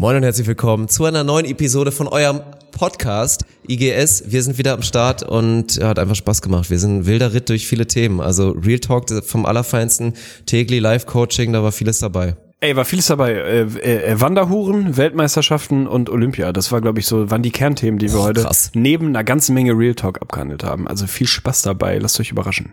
Moin und herzlich willkommen zu einer neuen Episode von eurem Podcast IGS. Wir sind wieder am Start und ja, hat einfach Spaß gemacht. Wir sind ein wilder Ritt durch viele Themen. Also Real Talk vom Allerfeinsten, täglich Live Coaching, da war vieles dabei. Ey, war vieles dabei. Äh, äh, Wanderhuren, Weltmeisterschaften und Olympia. Das war, glaube ich, so, waren die Kernthemen, die wir oh, heute krass. neben einer ganzen Menge Real Talk abgehandelt haben. Also viel Spaß dabei. Lasst euch überraschen.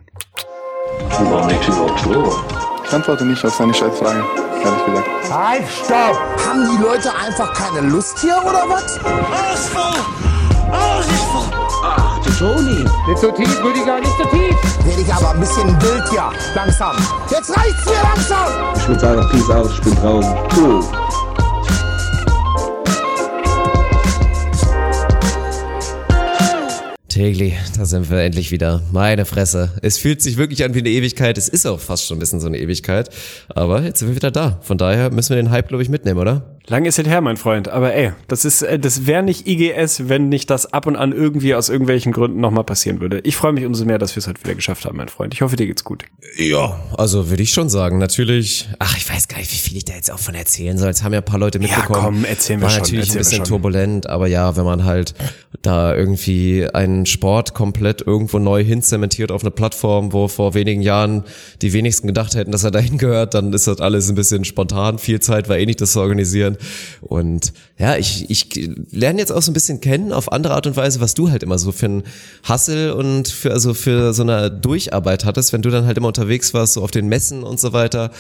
Ich antworte nicht auf seine Scheißfragen, ehrlich gesagt. Halt, stopp! Haben die Leute einfach keine Lust hier oder was? Ausfall! Ausfall! Ach, du Toni. Nicht so tief, Rüdiger, nicht so tief. Werde ich aber ein bisschen wild ja. Langsam. Jetzt reicht's mir langsam. Ich würde sagen, Peace out, ich bin draußen. Cool. Tegli, da sind wir endlich wieder. Meine Fresse. Es fühlt sich wirklich an wie eine Ewigkeit. Es ist auch fast schon ein bisschen so eine Ewigkeit. Aber jetzt sind wir wieder da. Von daher müssen wir den Hype, glaube ich, mitnehmen, oder? Lang ist es her, mein Freund. Aber ey, das ist, äh, das wäre nicht IGS, wenn nicht das ab und an irgendwie aus irgendwelchen Gründen nochmal passieren würde. Ich freue mich umso mehr, dass wir es heute wieder geschafft haben, mein Freund. Ich hoffe, dir geht's gut. Ja, also würde ich schon sagen. Natürlich. Ach, ich weiß gar nicht, wie viel ich da jetzt auch von erzählen soll. Jetzt haben ja ein paar Leute mitbekommen. Ja, komm, erzählen wir War schon. natürlich ein bisschen turbulent, aber ja, wenn man halt da irgendwie einen Sport komplett irgendwo neu hinzementiert auf eine Plattform, wo vor wenigen Jahren die wenigsten gedacht hätten, dass er dahin gehört, dann ist das alles ein bisschen spontan. Viel Zeit war eh nicht, das zu organisieren. Und und ja, ich, ich lerne jetzt auch so ein bisschen kennen auf andere Art und Weise, was du halt immer so für ein Hassel und für, also für so eine Durcharbeit hattest, wenn du dann halt immer unterwegs warst, so auf den Messen und so weiter.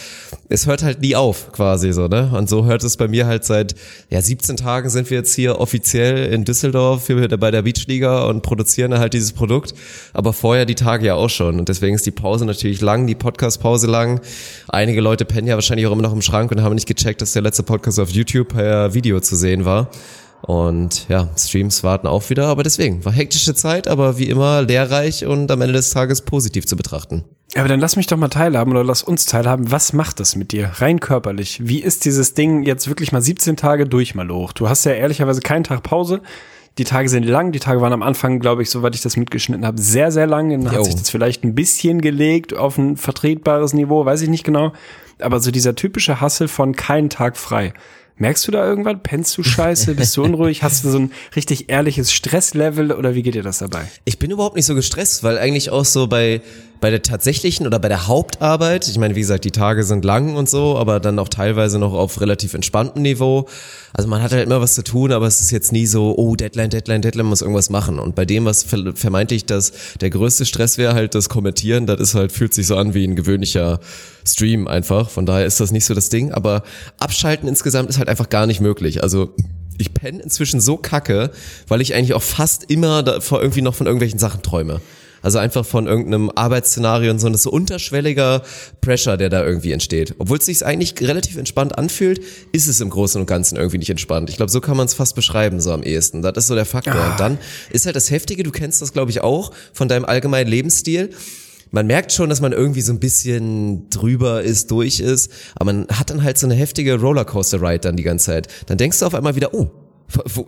Es hört halt nie auf, quasi so, ne? Und so hört es bei mir halt seit, ja, 17 Tagen sind wir jetzt hier offiziell in Düsseldorf bei der Beachliga und produzieren halt dieses Produkt. Aber vorher die Tage ja auch schon. Und deswegen ist die Pause natürlich lang, die Podcast-Pause lang. Einige Leute pennen ja wahrscheinlich auch immer noch im Schrank und haben nicht gecheckt, dass der letzte Podcast auf YouTube per Video Video zu sehen war. Und ja, Streams warten auch wieder, aber deswegen war hektische Zeit, aber wie immer lehrreich und am Ende des Tages positiv zu betrachten. Aber dann lass mich doch mal teilhaben oder lass uns teilhaben. Was macht das mit dir rein körperlich? Wie ist dieses Ding jetzt wirklich mal 17 Tage durch mal hoch? Du hast ja ehrlicherweise keinen Tag Pause. Die Tage sind lang. Die Tage waren am Anfang, glaube ich, soweit ich das mitgeschnitten habe, sehr, sehr lang. Dann hat sich das vielleicht ein bisschen gelegt auf ein vertretbares Niveau, weiß ich nicht genau. Aber so dieser typische Hassel von keinen Tag frei. Merkst du da irgendwann? Pennst du scheiße? Bist du unruhig? Hast du so ein richtig ehrliches Stresslevel oder wie geht dir das dabei? Ich bin überhaupt nicht so gestresst, weil eigentlich auch so bei, bei der tatsächlichen oder bei der Hauptarbeit, ich meine, wie gesagt, die Tage sind lang und so, aber dann auch teilweise noch auf relativ entspanntem Niveau. Also man hat halt immer was zu tun, aber es ist jetzt nie so, oh, Deadline, Deadline, Deadline, muss irgendwas machen. Und bei dem, was vermeintlich das, der größte Stress wäre, halt das Kommentieren, das ist halt, fühlt sich so an wie ein gewöhnlicher Stream einfach. Von daher ist das nicht so das Ding. Aber abschalten insgesamt ist halt einfach gar nicht möglich. Also ich penne inzwischen so kacke, weil ich eigentlich auch fast immer davor irgendwie noch von irgendwelchen Sachen träume. Also einfach von irgendeinem Arbeitsszenario und so, das ist so unterschwelliger Pressure, der da irgendwie entsteht. Obwohl es sich eigentlich relativ entspannt anfühlt, ist es im Großen und Ganzen irgendwie nicht entspannt. Ich glaube, so kann man es fast beschreiben, so am ehesten. Das ist so der Faktor. Ah. Und dann ist halt das Heftige, du kennst das, glaube ich, auch von deinem allgemeinen Lebensstil man merkt schon, dass man irgendwie so ein bisschen drüber ist, durch ist, aber man hat dann halt so eine heftige Rollercoaster-Ride dann die ganze Zeit. Dann denkst du auf einmal wieder, oh,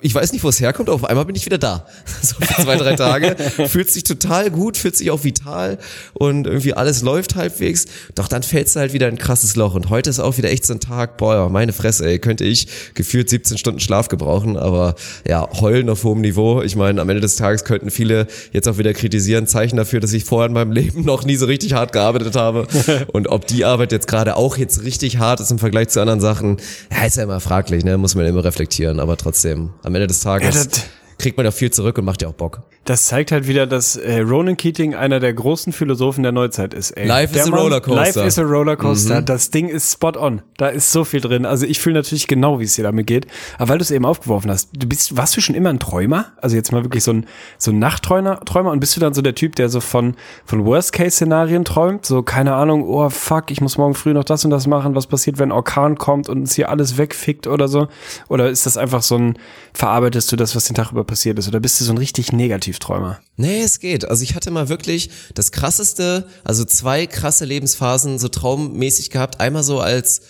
ich weiß nicht, wo es herkommt, aber auf einmal bin ich wieder da. So für zwei, drei Tage. fühlt sich total gut, fühlt sich auch vital und irgendwie alles läuft halbwegs. Doch dann fällst du halt wieder in ein krasses Loch. Und heute ist auch wieder echt so ein Tag, boah, meine Fresse, ey, könnte ich gefühlt 17 Stunden Schlaf gebrauchen, aber ja, heulen auf hohem Niveau. Ich meine, am Ende des Tages könnten viele jetzt auch wieder kritisieren, Zeichen dafür, dass ich vorher in meinem Leben noch nie so richtig hart gearbeitet habe. und ob die Arbeit jetzt gerade auch jetzt richtig hart ist im Vergleich zu anderen Sachen, ja, ist ja immer fraglich, ne, muss man immer reflektieren, aber trotzdem trotzdem. Am Ende des Tages ja, kriegt man ja viel zurück und macht ja auch Bock. Das zeigt halt wieder, dass äh, Ronan Keating einer der großen Philosophen der Neuzeit ist. Ey. Life der is a Rollercoaster. Life is a Rollercoaster. Mhm. Das Ding ist spot on. Da ist so viel drin. Also ich fühle natürlich genau, wie es dir damit geht. Aber weil du es eben aufgeworfen hast, du bist, warst du schon immer ein Träumer? Also jetzt mal wirklich so ein, so ein Nachtträumer Träumer und bist du dann so der Typ, der so von, von Worst-Case-Szenarien träumt? So, keine Ahnung, oh fuck, ich muss morgen früh noch das und das machen. Was passiert, wenn ein Orkan kommt und uns hier alles wegfickt oder so? Oder ist das einfach so ein, verarbeitest du das, was den Tag über passiert ist? Oder bist du so ein richtig Negativträumer? Nee, Nee, es geht. Also ich hatte mal wirklich das krasseste, also zwei krasse Lebensphasen so traummäßig gehabt. Einmal so als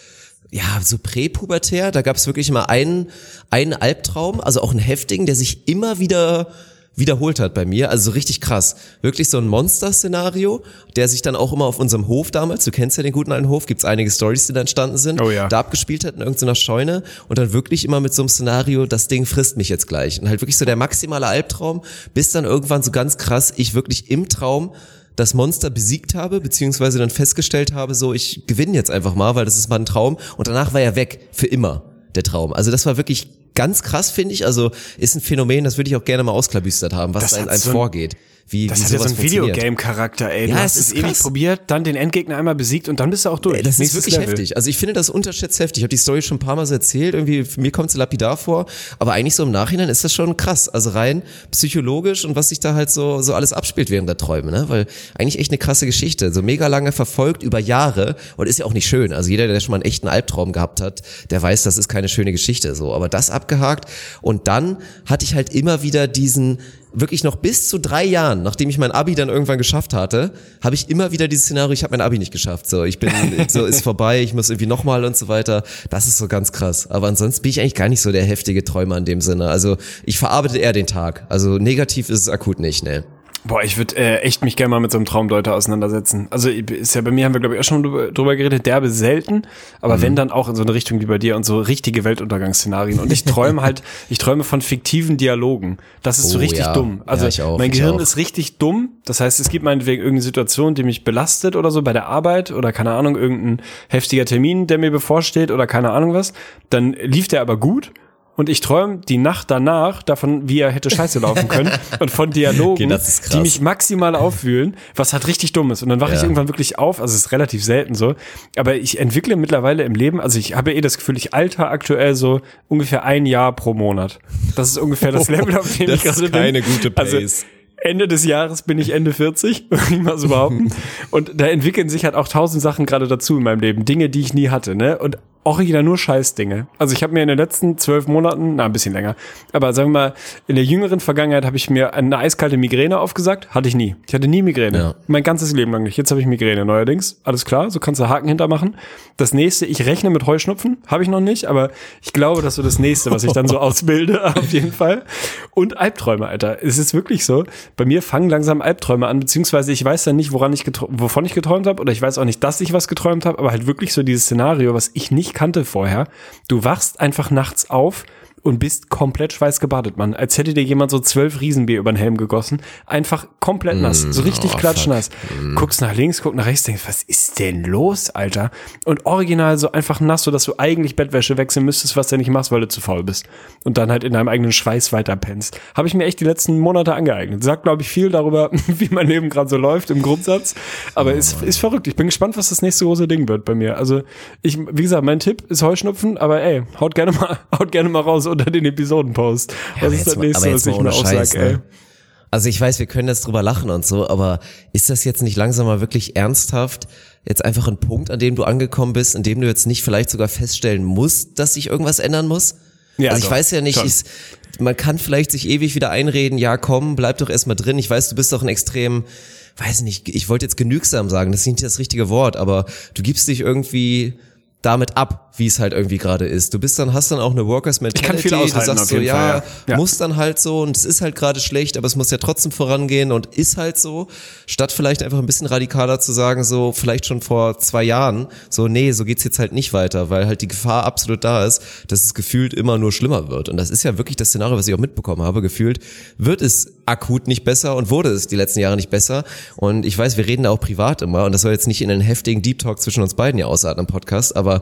ja, so präpubertär, da gab es wirklich immer einen, einen Albtraum, also auch einen heftigen, der sich immer wieder wiederholt hat bei mir. Also so richtig krass. Wirklich so ein Monster-Szenario, der sich dann auch immer auf unserem Hof damals, du kennst ja den guten alten Hof, gibt's einige Stories, die da entstanden sind, Oh ja. da abgespielt hat in irgendeiner Scheune und dann wirklich immer mit so einem Szenario, das Ding frisst mich jetzt gleich. Und halt wirklich so der maximale Albtraum, bis dann irgendwann so ganz krass, ich wirklich im Traum das Monster besiegt habe, beziehungsweise dann festgestellt habe, so ich gewinne jetzt einfach mal, weil das ist mal ein Traum und danach war er weg, für immer, der Traum. Also das war wirklich ganz krass, finde ich. Also ist ein Phänomen, das würde ich auch gerne mal ausklabüstert haben, was Das einem, hat einem so ein- vorgeht. Wie, Das wie hat ja so einen. Videogame-Charakter, ey. Du Ja, hast es es ist ewig krass. probiert, dann den Endgegner einmal besiegt und dann bist du auch durch. Ey, Das ist wirklich Level. heftig. Also ich finde das unterschätzt heftig. Ich habe die Story schon ein paar Mal so erzählt. Irgendwie, mir kommt sie lapidar vor. Aber eigentlich so im Nachhinein ist das schon krass. Also rein psychologisch und was sich da halt so, so alles abspielt während der Träume. Ne? Weil eigentlich echt eine krasse Geschichte. So mega lange verfolgt über Jahre. Und ist ja auch nicht schön. Also jeder, der schon mal einen echten Albtraum gehabt hat, der weiß, das ist keine schöne Geschichte. So, Aber das abgehakt. Und dann hatte ich halt immer wieder diesen wirklich noch bis zu drei Jahren, nachdem ich mein Abi dann irgendwann geschafft hatte, habe ich immer wieder dieses Szenario, ich habe mein Abi nicht geschafft, so ich bin so ist vorbei, ich muss irgendwie nochmal und so weiter. Das ist so ganz krass. Aber ansonsten bin ich eigentlich gar nicht so der heftige Träumer in dem Sinne. Also ich verarbeite eher den Tag. Also negativ ist es akut nicht, ne. Boah, ich würde äh, echt mich gerne mal mit so einem Traumdeuter auseinandersetzen. Also ist ja bei mir haben wir glaube ich auch schon drüber, geredet, derbe selten, aber Mhm. wenn dann auch in so eine Richtung wie bei dir und so richtige Weltuntergangsszenarien und ich träume halt, ich träume von fiktiven Dialogen. Das ist so Oh, richtig ja. dumm. Also Ja, auch, mein Gehirn ist richtig dumm. Das heißt, es gibt meinetwegen irgendeine Situation, die mich belastet oder so bei der Arbeit oder keine Ahnung, irgendein heftiger Termin, der mir bevorsteht oder keine Ahnung was. Dann lief der aber gut. Und ich träume die Nacht danach davon, wie er hätte scheiße laufen können und von Dialogen, Okay, das die mich maximal aufwühlen, was halt richtig dumm ist. Und dann wache ich Ja. irgendwann wirklich auf, also es ist relativ selten so, aber ich entwickle mittlerweile im Leben, also ich habe eh das Gefühl, ich alter aktuell so ungefähr ein Jahr pro Monat. Das ist ungefähr das Level, auf dem Das ich gerade ist keine bin. gute Also, Pace. Ende des Jahres bin ich Ende 40, würde ich mal so behaupten. Und da entwickeln sich halt auch tausend Sachen gerade dazu in meinem Leben. Dinge, die ich nie hatte, ne? Und original nur Scheißdinge. Also ich habe mir in den letzten zwölf Monaten, na ein bisschen länger, aber sagen wir mal, in der jüngeren Vergangenheit habe ich mir eine eiskalte Migräne aufgesagt. Hatte ich nie. Ich hatte nie Migräne. Ja. Mein ganzes Leben lang nicht. Jetzt habe ich Migräne neuerdings. Alles klar, so kannst du Haken hintermachen. Das nächste, ich rechne mit Heuschnupfen. Habe ich noch nicht, aber ich glaube, das wird das nächste, was ich dann so ausbilde, auf jeden Fall. Und Albträume, Alter. Es ist wirklich so. Bei mir fangen langsam Albträume an, beziehungsweise ich weiß dann nicht, woran ich wovon ich geträumt habe, oder ich weiß auch nicht, dass ich was geträumt habe, aber halt wirklich so dieses Szenario, was ich nicht kannte vorher. Du wachst einfach nachts auf und bist komplett schweißgebadet, Mann. Als hätte dir jemand so zwölf Riesenbier über den Helm gegossen. Einfach komplett nass. So richtig oh, klatschnass. Guckst nach links, guck nach rechts, denkst, was ist denn los, Alter? Und original so einfach nass, so dass du eigentlich Bettwäsche wechseln müsstest, was du nicht machst, weil du zu faul bist. Und dann halt in deinem eigenen Schweiß weiterpennst. Habe ich mir echt die letzten Monate angeeignet. Sagt, glaube ich, viel darüber, wie mein Leben gerade so läuft im Grundsatz. Aber ist, ist verrückt. Ich bin gespannt, was das nächste große Ding wird bei mir. Also, ich, wie gesagt, mein Tipp ist Heuschnupfen, aber ey, haut gerne mal, haut gerne mal raus unter den Episodenpost. Was aber ist das nächste, was ich mir ohne Scheiß, aussag, ey? ne? Also ich weiß, wir können jetzt drüber lachen und so, aber ist das jetzt nicht langsam mal wirklich ernsthaft jetzt einfach ein Punkt, an dem du angekommen bist, in dem du jetzt nicht vielleicht sogar feststellen musst, dass sich irgendwas ändern muss? Ja, also ich doch, weiß ja nicht, ist, man kann vielleicht sich ewig wieder einreden, ja komm, bleib doch erstmal drin. Ich weiß, du bist doch ein extrem, weiß nicht, ich wollte jetzt genügsam sagen, das ist nicht das richtige Wort, aber du gibst dich irgendwie damit ab, wie es halt irgendwie gerade ist. Du bist dann, hast dann auch eine Workers Mentality. du sagst so, ja, Fall, ja. Ja. muss dann halt so und es ist halt gerade schlecht, aber es muss ja trotzdem vorangehen und ist halt so, statt vielleicht einfach ein bisschen radikaler zu sagen, so vielleicht schon vor zwei Jahren, so nee, so geht's jetzt halt nicht weiter, weil halt die Gefahr absolut da ist, dass es gefühlt immer nur schlimmer wird und das ist ja wirklich das Szenario, was ich auch mitbekommen habe, gefühlt wird es akut nicht besser und wurde es die letzten Jahre nicht besser und ich weiß, wir reden da auch privat immer und das soll jetzt nicht in einen heftigen Deep Talk zwischen uns beiden hier ausarten im Podcast, aber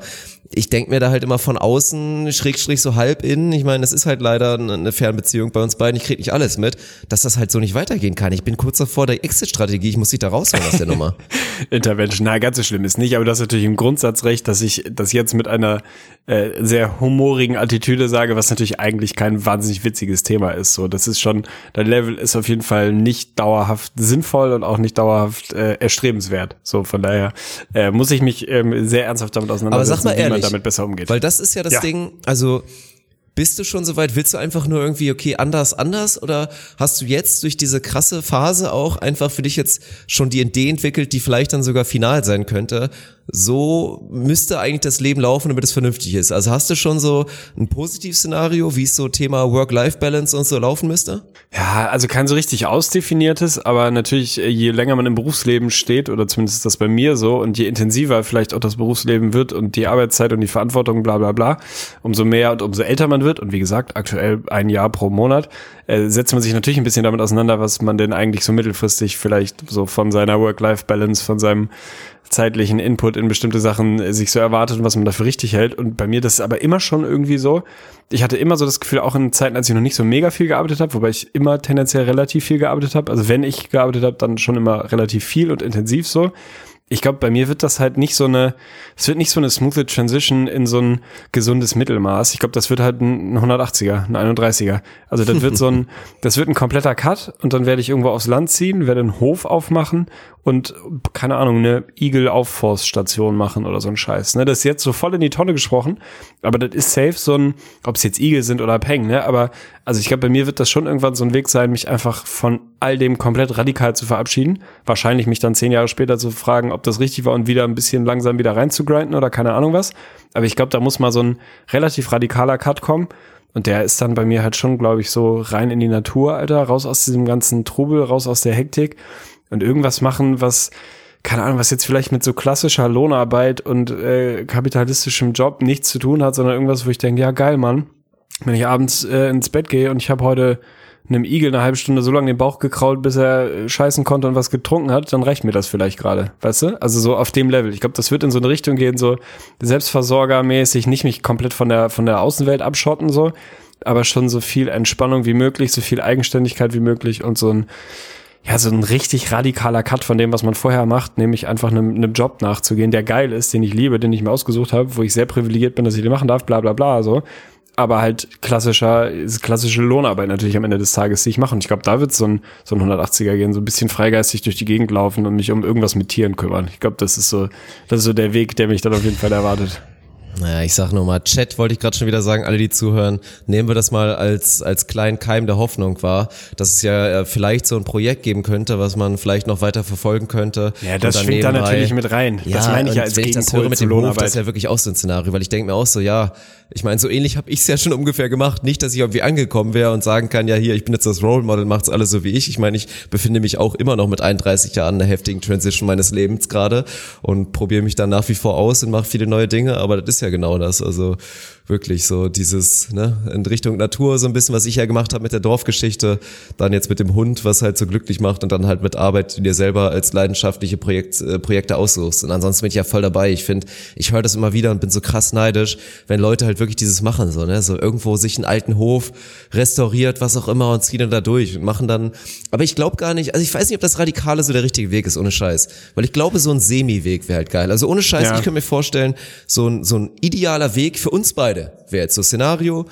ich denke mir da halt immer von außen, schrägstrich so halb innen, ich meine, es ist halt leider eine Fernbeziehung bei uns beiden, ich krieg nicht alles mit, dass das halt so nicht weitergehen kann. Ich bin kurz davor der Exit-Strategie, ich muss dich da rausholen aus der Nummer. Intervention. Na, ganz so schlimm ist nicht, aber das ist natürlich im Grundsatz recht, dass ich das jetzt mit einer äh, sehr humorigen Attitüde sage, was natürlich eigentlich kein wahnsinnig witziges Thema ist. So, das ist schon, dein Level ist auf jeden Fall nicht dauerhaft sinnvoll und auch nicht dauerhaft äh, erstrebenswert. So, von daher äh, muss ich mich ähm, sehr ernsthaft damit Aber auseinandersetzen, sag mal ehrlich, damit besser umgeht. weil das ist ja das Ja. Ding, also bist du schon soweit, willst du einfach nur irgendwie, okay, anders, anders oder hast du jetzt durch diese krasse Phase auch einfach für dich jetzt schon die Idee entwickelt, die vielleicht dann sogar final sein könnte, so müsste eigentlich das Leben laufen, damit es vernünftig ist. Also hast du schon so ein Positivszenario, wie es so Thema Work-Life-Balance und so laufen müsste? Ja, also kein so richtig ausdefiniertes, aber natürlich, äh, je länger man im Berufsleben steht, oder zumindest ist das bei mir so, und je intensiver vielleicht auch das Berufsleben wird und die Arbeitszeit und die Verantwortung, bla bla bla, umso mehr und umso älter man wird, und wie gesagt, aktuell ein Jahr pro Monat, äh, setzt man sich natürlich ein bisschen damit auseinander, was man denn eigentlich so mittelfristig vielleicht so von seiner Work-Life-Balance, von seinem zeitlichen Input in bestimmte Sachen äh, sich so erwartet und was man dafür richtig hält. Und bei mir das ist aber immer schon irgendwie so. Ich hatte immer so das Gefühl, auch in Zeiten, als ich noch nicht so mega viel gearbeitet habe, wobei ich immer tendenziell relativ viel gearbeitet habe. Also wenn ich gearbeitet habe, dann schon immer relativ viel und intensiv so ich glaube, bei mir wird das halt nicht so eine, es wird nicht so eine smooth Transition in so ein gesundes Mittelmaß. Ich glaube, das wird halt ein 180er, ein 31er. Also das wird so ein, das wird ein kompletter Cut und dann werde ich irgendwo aufs Land ziehen, werde einen Hof aufmachen und keine Ahnung, eine Igel-Aufforststation machen oder so ein Scheiß. Ne? Das ist jetzt so voll in die Tonne gesprochen, aber das ist safe so ein, ob es jetzt Igel sind oder Peng, ne? Aber also ich glaube, bei mir wird das schon irgendwann so ein Weg sein, mich einfach von all dem komplett radikal zu verabschieden. Wahrscheinlich mich dann zehn Jahre später zu fragen, ob das richtig war und wieder ein bisschen langsam wieder rein zu grinden oder keine Ahnung was. Aber ich glaube, da muss mal so ein relativ radikaler Cut kommen. Und der ist dann bei mir halt schon, glaube ich, so rein in die Natur, Alter, raus aus diesem ganzen Trubel, raus aus der Hektik und irgendwas machen, was, keine Ahnung, was jetzt vielleicht mit so klassischer Lohnarbeit und äh, kapitalistischem Job nichts zu tun hat, sondern irgendwas, wo ich denke, ja geil, Mann, wenn ich abends äh, ins Bett gehe und ich habe heute einem Igel eine halbe Stunde so lange den Bauch gekrault, bis er äh, scheißen konnte und was getrunken hat, dann reicht mir das vielleicht gerade, weißt du? Also so auf dem Level. Ich glaube, das wird in so eine Richtung gehen, so selbstversorgermäßig, nicht mich komplett von der von der Außenwelt abschotten so, aber schon so viel Entspannung wie möglich, so viel Eigenständigkeit wie möglich und so ein ja, so ein richtig radikaler Cut von dem, was man vorher macht, nämlich einfach einem, einem Job nachzugehen, der geil ist, den ich liebe, den ich mir ausgesucht habe, wo ich sehr privilegiert bin, dass ich den machen darf, bla bla bla, so. Aber halt klassischer, klassische Lohnarbeit natürlich am Ende des Tages, die ich mache. Und ich glaube, da wird so ein, so ein 180er gehen, so ein bisschen freigeistig durch die Gegend laufen und mich um irgendwas mit Tieren kümmern. Ich glaube, das ist so, das ist so der Weg, der mich dann auf jeden Fall erwartet. Naja, ich sag nur mal, Chat wollte ich gerade schon wieder sagen, alle, die zuhören, nehmen wir das mal als, als kleinen Keim der Hoffnung wahr, dass es ja äh, vielleicht so ein Projekt geben könnte, was man vielleicht noch weiter verfolgen könnte. Ja, das schwingt da natürlich mit rein. Ja, das meine ich ja als wenn ich das höre mit dem Hof, das ist ja wirklich auch so ein Szenario, weil ich denke mir auch so, ja, ich meine, so ähnlich habe ich es ja schon ungefähr gemacht. Nicht, dass ich irgendwie angekommen wäre und sagen kann, ja hier, ich bin jetzt das Role Model, macht's alles so wie ich. Ich meine, ich befinde mich auch immer noch mit 31 Jahren in der heftigen Transition meines Lebens gerade und probiere mich dann nach wie vor aus und mache viele neue Dinge, aber das ist ja genau das. Also wirklich so dieses, ne, in Richtung Natur so ein bisschen, was ich ja gemacht habe mit der Dorfgeschichte, dann jetzt mit dem Hund, was halt so glücklich macht und dann halt mit Arbeit, die dir selber als leidenschaftliche Projekt, äh, Projekte aussuchst. Und ansonsten bin ich ja voll dabei. Ich finde, ich höre das immer wieder und bin so krass neidisch, wenn Leute halt wirklich dieses machen, so, ne, so irgendwo sich einen alten Hof restauriert, was auch immer und ziehen dann da durch und machen dann, aber ich glaube gar nicht, also ich weiß nicht, ob das Radikale so der richtige Weg ist, ohne Scheiß. Weil ich glaube, so ein Semi-Weg wäre halt geil. Also ohne Scheiß, ja. ich könnte mir vorstellen, so ein, so ein idealer Weg für uns beide beide. Wäre jetzt so Szenario.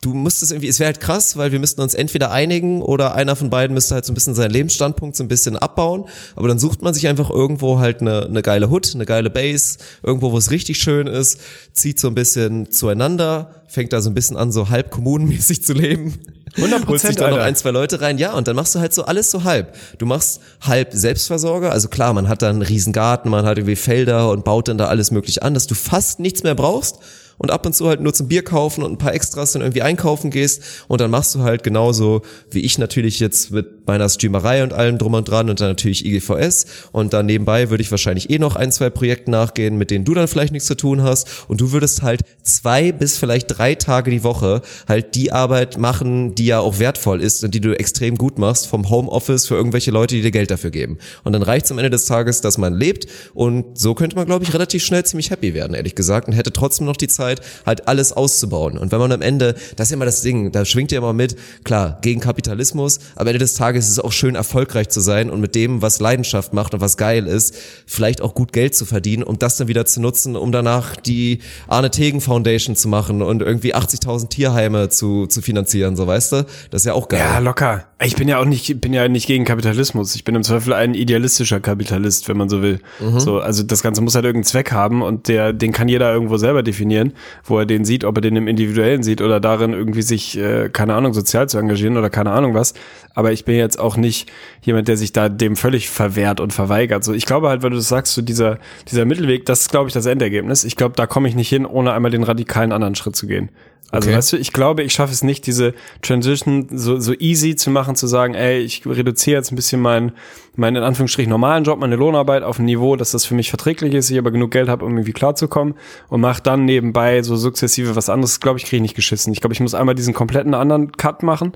Du müsstest irgendwie, es wäre halt krass, weil wir müssten uns entweder einigen oder einer von beiden müsste halt so ein bisschen seinen Lebensstandpunkt so ein bisschen abbauen. Aber dann sucht man sich einfach irgendwo halt eine, eine geile Hut, eine geile Base, irgendwo, wo es richtig schön ist, zieht so ein bisschen zueinander, fängt da so ein bisschen an, so halb kommunenmäßig zu leben. 100 Holst dich da noch ein, zwei Leute rein, ja, und dann machst du halt so alles so halb. Du machst halb Selbstversorger, also klar, man hat da einen riesen Garten, man hat irgendwie Felder und baut dann da alles möglich an, dass du fast nichts mehr brauchst und ab und zu halt nur zum Bier kaufen und ein paar Extras dann irgendwie einkaufen gehst. Und dann machst du halt genauso wie ich natürlich jetzt mit meiner Streamerei und allem drum und dran und dann natürlich IGVS und dann nebenbei würde ich wahrscheinlich eh noch ein, zwei Projekten nachgehen, mit denen du dann vielleicht nichts zu tun hast. Und du würdest halt zwei bis vielleicht drei Tage die Woche halt die Arbeit machen, die ja auch wertvoll ist und die du extrem gut machst vom Homeoffice für irgendwelche Leute, die dir Geld dafür geben. Und dann reicht es am Ende des Tages, dass man lebt. Und so könnte man, glaube ich, relativ schnell ziemlich happy werden, ehrlich gesagt, und hätte trotzdem noch die Zeit, Zeit, halt alles auszubauen. Und wenn man am Ende, das ist immer das Ding, da schwingt ja immer mit, klar, gegen Kapitalismus, aber am Ende des Tages ist es auch schön, erfolgreich zu sein und mit dem, was Leidenschaft macht und was geil ist, vielleicht auch gut Geld zu verdienen, um das dann wieder zu nutzen, um danach die Arne Tegen Foundation zu machen und irgendwie 80.000 Tierheime zu, zu finanzieren, so weißt du? Das ist ja auch geil. Ja, locker. Ich bin ja auch nicht, bin ja nicht gegen Kapitalismus. Ich bin im Zweifel ein idealistischer Kapitalist, wenn man so will. Mhm. So, also das Ganze muss halt irgendeinen Zweck haben und der, den kann jeder irgendwo selber definieren. Wo er den sieht, ob er den im Individuellen sieht oder darin irgendwie sich, äh, keine Ahnung, sozial zu engagieren oder keine Ahnung was. Aber ich bin jetzt auch nicht jemand, der sich da dem völlig verwehrt und verweigert. So, ich glaube halt, wenn du das sagst, so dieser, dieser Mittelweg, das ist, glaube ich, das Endergebnis. Ich glaube, da komme ich nicht hin, ohne einmal den radikalen anderen Schritt zu gehen. Also Okay. weißt du, ich glaube, ich schaffe es nicht, diese Transition so, so easy zu machen, zu sagen, ey, ich reduziere jetzt ein bisschen meinen, meinen in Anführungsstrichen normalen Job, meine Lohnarbeit auf ein Niveau, dass das für mich verträglich ist, ich aber genug Geld habe, um irgendwie klarzukommen und mache dann nebenbei so sukzessive was anderes, glaube ich, kriege ich nicht geschissen. Ich glaube, ich muss einmal diesen kompletten anderen Cut machen,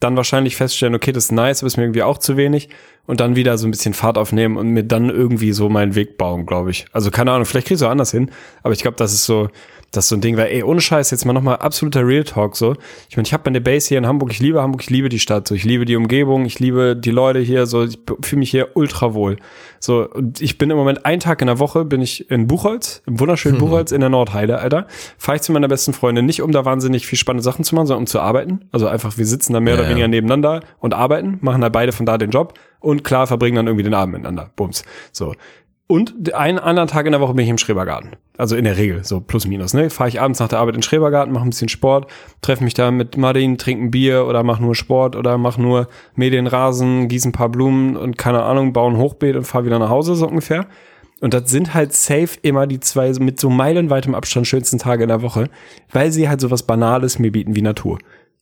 dann wahrscheinlich feststellen, okay, das ist nice, aber ist mir irgendwie auch zu wenig und dann wieder so ein bisschen Fahrt aufnehmen und mir dann irgendwie so meinen Weg bauen, glaube ich. Also keine Ahnung, vielleicht kriege ich es auch anders hin, aber ich glaube, das ist so, das ist so ein Ding, weil ey, ohne Scheiß, jetzt mal nochmal absoluter Real Talk so. Ich meine, ich habe meine Base hier in Hamburg, ich liebe Hamburg, ich liebe die Stadt, so, ich liebe die Umgebung, ich liebe die Leute hier, so, ich fühle mich hier ultra wohl. So, und ich bin im Moment einen Tag in der Woche, bin ich in Buchholz, im wunderschönen Buchholz in der Nordheide, Alter. Fahre ich zu meiner besten Freundin, nicht um da wahnsinnig viel spannende Sachen zu machen, sondern um zu arbeiten. Also einfach, wir sitzen da mehr Ja, oder weniger nebeneinander und arbeiten, machen da beide von da den Job und klar verbringen dann irgendwie den Abend miteinander. Bums. So. Und einen anderen Tag in der Woche bin ich im Schrebergarten. Also in der Regel, so plus minus. Ne? Fahre ich abends nach der Arbeit in den Schrebergarten, mache ein bisschen Sport, treffe mich da mit Martin, trinke ein Bier oder mache nur Sport oder mache nur Medienrasen, gieße ein paar Blumen und keine Ahnung, baue ein Hochbeet und fahre wieder nach Hause, so ungefähr. Und das sind halt safe immer die zwei mit so meilenweitem Abstand schönsten Tage in der Woche, weil sie halt so was Banales mir bieten wie Natur.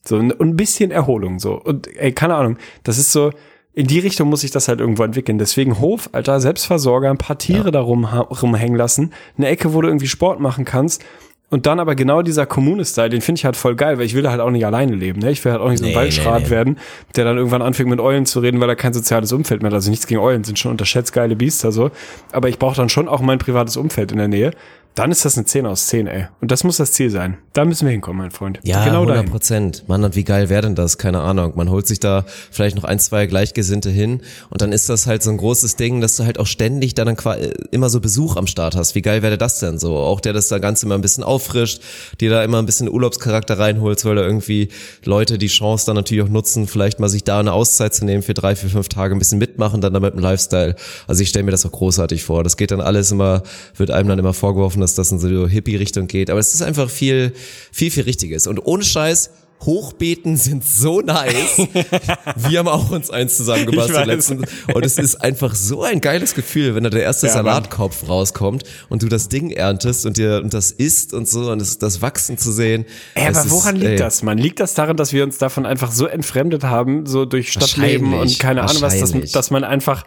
So ein bisschen Erholung so. Und ey, keine Ahnung, das ist so, in die Richtung muss sich das halt irgendwo entwickeln. Deswegen Hof, Alter, Selbstversorger, ein paar Tiere da rum, rumhängen lassen, eine Ecke, wo du irgendwie Sport machen kannst. Und dann aber genau dieser Kommune-Style, den finde ich halt voll geil, weil ich will da halt auch nicht alleine leben. Ne? Ich will halt auch nicht so ein Nee, Waldschrat nee, nee. werden, der dann irgendwann anfängt mit Eulen zu reden, weil er kein soziales Umfeld mehr hat. Also nichts gegen Eulen, sind schon unterschätzt geile Biester so. Aber ich brauche dann schon auch mein privates Umfeld in der Nähe. Dann ist das eine 10 aus 10, ey. Und das muss das Ziel sein. Da müssen wir hinkommen, mein Freund. Ja, genau 100 dahin. Prozent. Mann, und wie geil wäre denn das? Keine Ahnung. Man holt sich da vielleicht noch ein, zwei Gleichgesinnte hin und dann ist das halt so ein großes Ding, dass du halt auch ständig dann quasi immer so Besuch am Start hast. Wie geil wäre das denn so? Auch der das da Ganze immer ein bisschen auffrischt, dir da immer ein bisschen Urlaubscharakter reinholst, weil da irgendwie Leute die Chance dann natürlich auch nutzen, vielleicht mal sich da eine Auszeit zu nehmen für drei, vier, fünf Tage ein bisschen mitmachen, dann damit im Lifestyle. Also ich stelle mir das auch großartig vor. Das geht dann alles immer, wird einem dann immer vorgeworfen, dass das in so Hippie-Richtung geht. Aber es ist einfach viel, viel, viel Richtiges. Und ohne Scheiß, Hochbeeten sind so nice. Wir haben auch uns eins zusammengebastelt letztens. Und es ist einfach so ein geiles Gefühl, wenn da der erste Ja, Mann. Salatkopf rauskommt und du das Ding erntest und dir und das isst und so und das, das wachsen zu sehen. Ey, aber ist, woran liegt ey, das, man? Liegt das daran, dass wir uns davon einfach so entfremdet haben, so durch Stadtleben und keine Ahnung was, dass, dass man einfach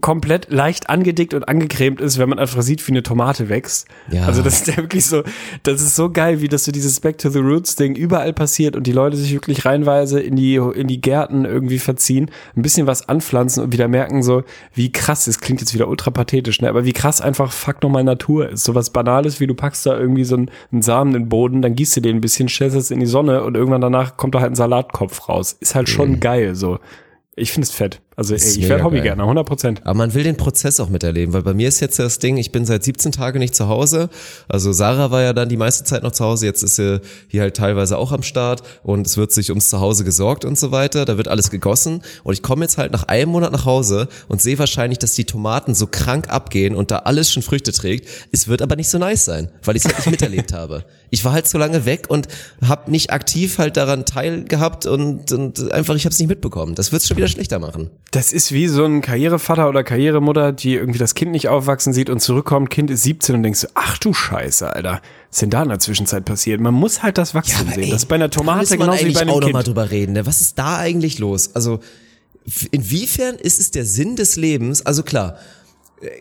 komplett leicht angedickt und angecremt ist, wenn man einfach sieht, wie eine Tomate wächst. Ja. Also das ist ja wirklich so, das ist so geil, wie das so dieses Back to the Roots Ding überall passiert und die Leute sich wirklich reinweise in die, in die Gärten irgendwie verziehen, ein bisschen was anpflanzen und wieder merken so, wie krass, es klingt jetzt wieder ultra pathetisch, ne, aber wie krass einfach fuck nochmal Natur ist. So was Banales, wie du packst da irgendwie so einen, einen Samen in den Boden, dann gießt du den ein bisschen, stellst es in die Sonne und irgendwann danach kommt da halt ein Salatkopf raus. Ist halt schon geil, so. Ich finde es fett. Also ey, ich werde Hobbygärtner, 100 Prozent. Aber man will den Prozess auch miterleben, weil bei mir ist jetzt das Ding, ich bin seit 17 Tagen nicht zu Hause. Also Sarah war ja dann die meiste Zeit noch zu Hause, jetzt ist sie hier halt teilweise auch am Start und es wird sich ums Zuhause gesorgt und so weiter. Da wird alles gegossen und ich komme jetzt halt nach einem Monat nach Hause und sehe wahrscheinlich, dass die Tomaten so krank abgehen und da alles schon Früchte trägt. Es wird aber nicht so nice sein, weil ich es halt nicht miterlebt habe. Ich war halt so lange weg und habe nicht aktiv halt daran teilgehabt und, und einfach, ich habe es nicht mitbekommen. Das wird es schon wieder schlechter machen. Das ist wie so ein Karrierevater oder Karrieremutter, die irgendwie das Kind nicht aufwachsen sieht und zurückkommt, Kind ist 17 und denkst so, ach du Scheiße, Alter. Was ist denn da in der Zwischenzeit passiert? Man muss halt das Wachstum sehen. ey, das ist bei einer Tomate genauso wie bei einem auch noch mal Kind. drüber reden. Ne? Was ist da eigentlich los? Also inwiefern ist es der Sinn des Lebens? Also klar,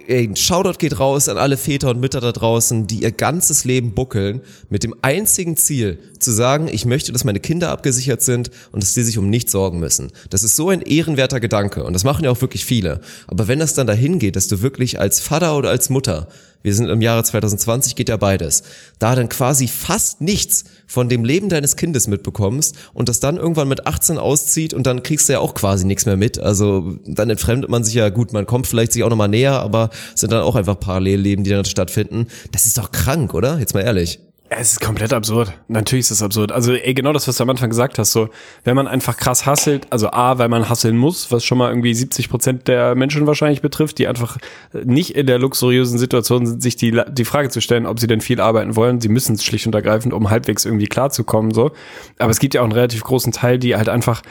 ein Shoutout geht raus an alle Väter und Mütter da draußen, die ihr ganzes Leben buckeln, mit dem einzigen Ziel zu sagen, ich möchte, dass meine Kinder abgesichert sind und dass sie sich um nichts sorgen müssen. Das ist so ein ehrenwerter Gedanke und das machen ja auch wirklich viele. Aber wenn das dann dahin geht, dass du wirklich als Vater oder als Mutter wir sind im Jahre 2020, geht ja beides. Da dann quasi fast nichts von dem Leben deines Kindes mitbekommst und das dann irgendwann mit 18 auszieht und dann kriegst du ja auch quasi nichts mehr mit. Also dann entfremdet man sich ja gut, man kommt vielleicht sich auch nochmal näher, aber sind dann auch einfach Parallelleben, die dann stattfinden. Das ist doch krank, oder? Jetzt mal ehrlich. Es ist komplett absurd. Natürlich ist es absurd. Also ey, genau das, was du am Anfang gesagt hast, so, wenn man einfach krass hasselt, also A, weil man hasseln muss, was schon mal irgendwie 70 Prozent der Menschen wahrscheinlich betrifft, die einfach nicht in der luxuriösen Situation sind, sich die, die Frage zu stellen, ob sie denn viel arbeiten wollen. Sie müssen es schlicht und ergreifend, um halbwegs irgendwie klarzukommen, so. Aber es gibt ja auch einen relativ großen Teil, die halt einfach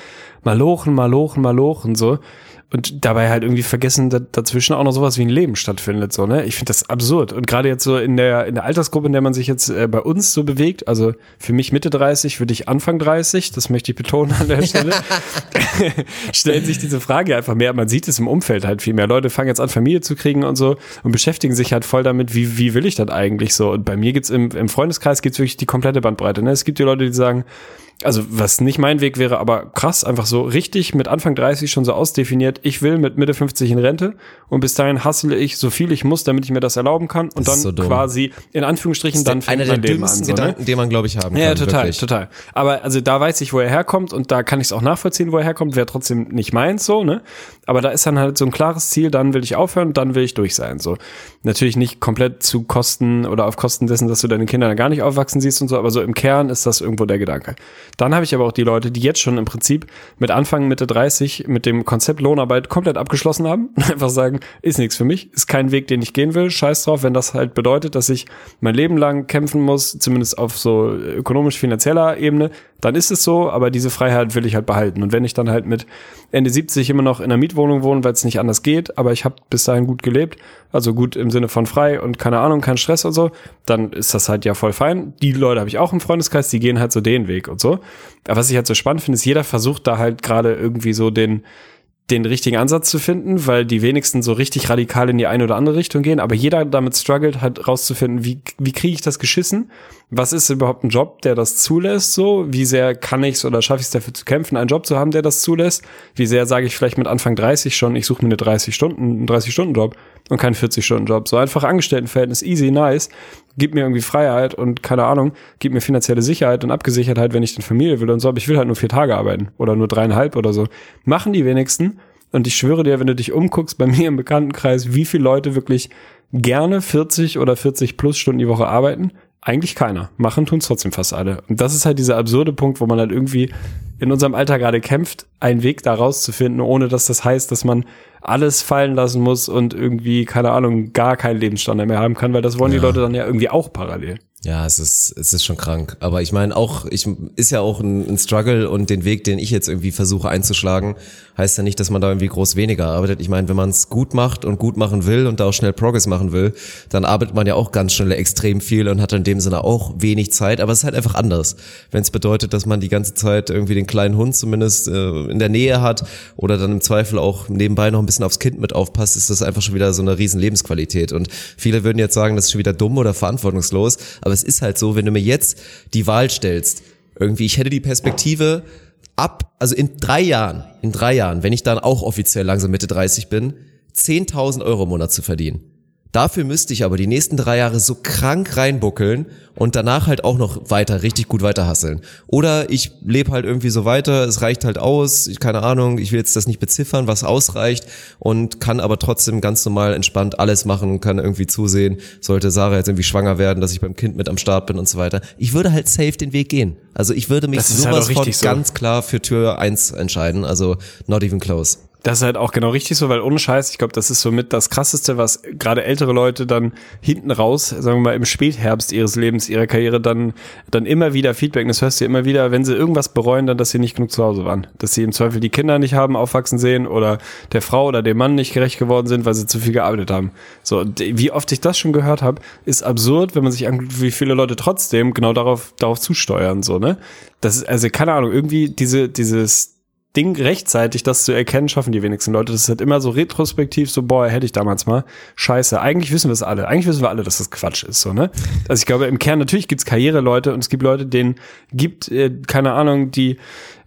malochen, malochen, malochen, so und dabei halt irgendwie vergessen, dass dazwischen auch noch sowas wie ein Leben stattfindet, so, ne? Ich finde das absurd. Und gerade jetzt so in der, in der Altersgruppe, in der man sich jetzt äh, bei uns so bewegt, also für mich Mitte 30, für dich Anfang 30, das möchte ich betonen an der Stelle, stellt sich diese Frage einfach mehr. Man sieht es im Umfeld halt viel mehr. Leute fangen jetzt an, Familie zu kriegen und so und beschäftigen sich halt voll damit, wie, wie will ich das eigentlich so? Und bei mir gibt's im, im Freundeskreis gibt's wirklich die komplette Bandbreite, ne? Es gibt die Leute, die sagen, also was nicht mein Weg wäre, aber krass, einfach so richtig mit Anfang 30 schon so ausdefiniert, ich will mit Mitte 50 in Rente und bis dahin hassle ich so viel ich muss, damit ich mir das erlauben kann und dann so quasi in Anführungsstrichen dann einer fängt der mein Leben an. dümmsten So, ne? Gedanken, den man, glaube ich, haben kann. Ja, total, wirklich. total. Aber also da weiß ich, wo er herkommt und da kann ich es auch nachvollziehen, wo er herkommt, wäre trotzdem nicht meins so, ne? Aber da ist dann halt so ein klares Ziel, dann will ich aufhören, dann will ich durch sein, so. Natürlich nicht komplett zu Kosten oder auf Kosten dessen, dass du deine Kinder dann gar nicht aufwachsen siehst und so, aber so im Kern ist das irgendwo der Gedanke. Dann habe ich aber auch die Leute, die jetzt schon im Prinzip mit Anfang, Mitte 30 mit dem Konzept Lohnarbeit komplett abgeschlossen haben. Einfach sagen, ist nichts für mich, ist kein Weg, den ich gehen will, scheiß drauf, wenn das halt bedeutet, dass ich mein Leben lang kämpfen muss, zumindest auf so ökonomisch-finanzieller Ebene, dann ist es so, aber diese Freiheit will ich halt behalten. Und wenn ich dann halt mit Ende 70 immer noch in einer Mietwohnung wohne, weil es nicht anders geht, aber ich habe bis dahin gut gelebt, also gut im Sinne von frei und keine Ahnung, kein Stress und so, dann ist das halt ja voll fein. Die Leute habe ich auch im Freundeskreis, die gehen halt so den Weg und so. Aber was ich halt so spannend finde, ist, jeder versucht da halt gerade irgendwie so den den richtigen Ansatz zu finden, weil die wenigsten so richtig radikal in die eine oder andere Richtung gehen, aber jeder damit struggelt halt rauszufinden, wie, wie kriege ich das geschissen? Was ist überhaupt ein Job, der das zulässt so? Wie sehr kann ich es oder schaffe ich es dafür zu kämpfen, einen Job zu haben, der das zulässt? Wie sehr sage ich vielleicht mit Anfang 30 schon, ich suche mir eine 30 Stunden, einen 30 Stunden Job und keinen 40 Stunden Job. So einfach Angestelltenverhältnis, easy, nice, gibt mir irgendwie Freiheit und keine Ahnung, gibt mir finanzielle Sicherheit und Abgesichertheit, wenn ich eine Familie will und so, aber ich will halt nur vier Tage arbeiten oder nur dreieinhalb oder so. Machen die wenigsten. Und ich schwöre dir, wenn du dich umguckst bei mir im Bekanntenkreis, wie viele Leute wirklich gerne 40 oder 40 plus Stunden die Woche arbeiten, eigentlich keiner. Machen tun's trotzdem fast alle. Und das ist halt dieser absurde Punkt, wo man halt irgendwie in unserem Alter gerade kämpft, einen Weg da rauszufinden, ohne dass das heißt, dass man alles fallen lassen muss und irgendwie, keine Ahnung, gar keinen Lebensstandard mehr haben kann, weil das wollen die Leute dann ja irgendwie auch parallel. Ja, es ist, es ist schon krank. Aber ich meine auch, ich ist ja auch ein, ein Struggle und den Weg, den ich jetzt irgendwie versuche einzuschlagen, heißt ja nicht, dass man da irgendwie groß weniger arbeitet. Ich meine, wenn man es gut macht und gut machen will und da auch schnell Progress machen will, dann arbeitet man ja auch ganz schnell extrem viel und hat in dem Sinne auch wenig Zeit. Aber es ist halt einfach anders. Wenn es bedeutet, dass man die ganze Zeit irgendwie den kleinen Hund zumindest äh, in der Nähe hat oder dann im Zweifel auch nebenbei noch ein bisschen aufs Kind mit aufpasst, ist das einfach schon wieder so eine riesen Lebensqualität. Und viele würden jetzt sagen, das ist schon wieder dumm oder verantwortungslos. Aber es ist halt so, wenn du mir jetzt die Wahl stellst, irgendwie, ich hätte die Perspektive ab, also in drei Jahren, in drei Jahren, wenn ich dann auch offiziell langsam Mitte 30 bin, 10.000 Euro im Monat zu verdienen. Dafür müsste ich aber die nächsten drei Jahre so krank reinbuckeln und danach halt auch noch weiter, richtig gut weiter hasseln. Oder ich lebe halt irgendwie so weiter, es reicht halt aus, ich, keine Ahnung, ich will jetzt das nicht beziffern, was ausreicht und kann aber trotzdem ganz normal entspannt alles machen, kann irgendwie zusehen, sollte Sarah jetzt irgendwie schwanger werden, dass ich beim Kind mit am Start bin und so weiter. Ich würde halt safe den Weg gehen. Also ich würde mich halt sowas auch von so. ganz klar für Tür eins entscheiden, also not even close. Das ist halt auch genau richtig so, weil ohne Scheiß, ich glaube, das ist somit das Krasseste, was gerade ältere Leute dann hinten raus, sagen wir mal im Spätherbst ihres Lebens, ihrer Karriere dann, dann immer wieder Feedback, das hörst du immer wieder, wenn sie irgendwas bereuen, dann, dass sie nicht genug zu Hause waren. Dass sie im Zweifel die Kinder nicht haben aufwachsen sehen oder der Frau oder dem Mann nicht gerecht geworden sind, weil sie zu viel gearbeitet haben. So, wie oft ich das schon gehört habe, ist absurd, wenn man sich anguckt, wie viele Leute trotzdem genau darauf, darauf zusteuern, so, ne? Das ist, also keine Ahnung, irgendwie diese, dieses, Ding rechtzeitig das zu erkennen, schaffen die wenigsten Leute. Das ist halt immer so retrospektiv, so, boah, hätte ich damals mal. Scheiße. Eigentlich wissen wir es alle. Eigentlich wissen wir alle, dass das Quatsch ist, so, ne? Also ich glaube, im Kern natürlich gibt's Karriereleute und es gibt Leute, denen gibt, äh, keine Ahnung, die,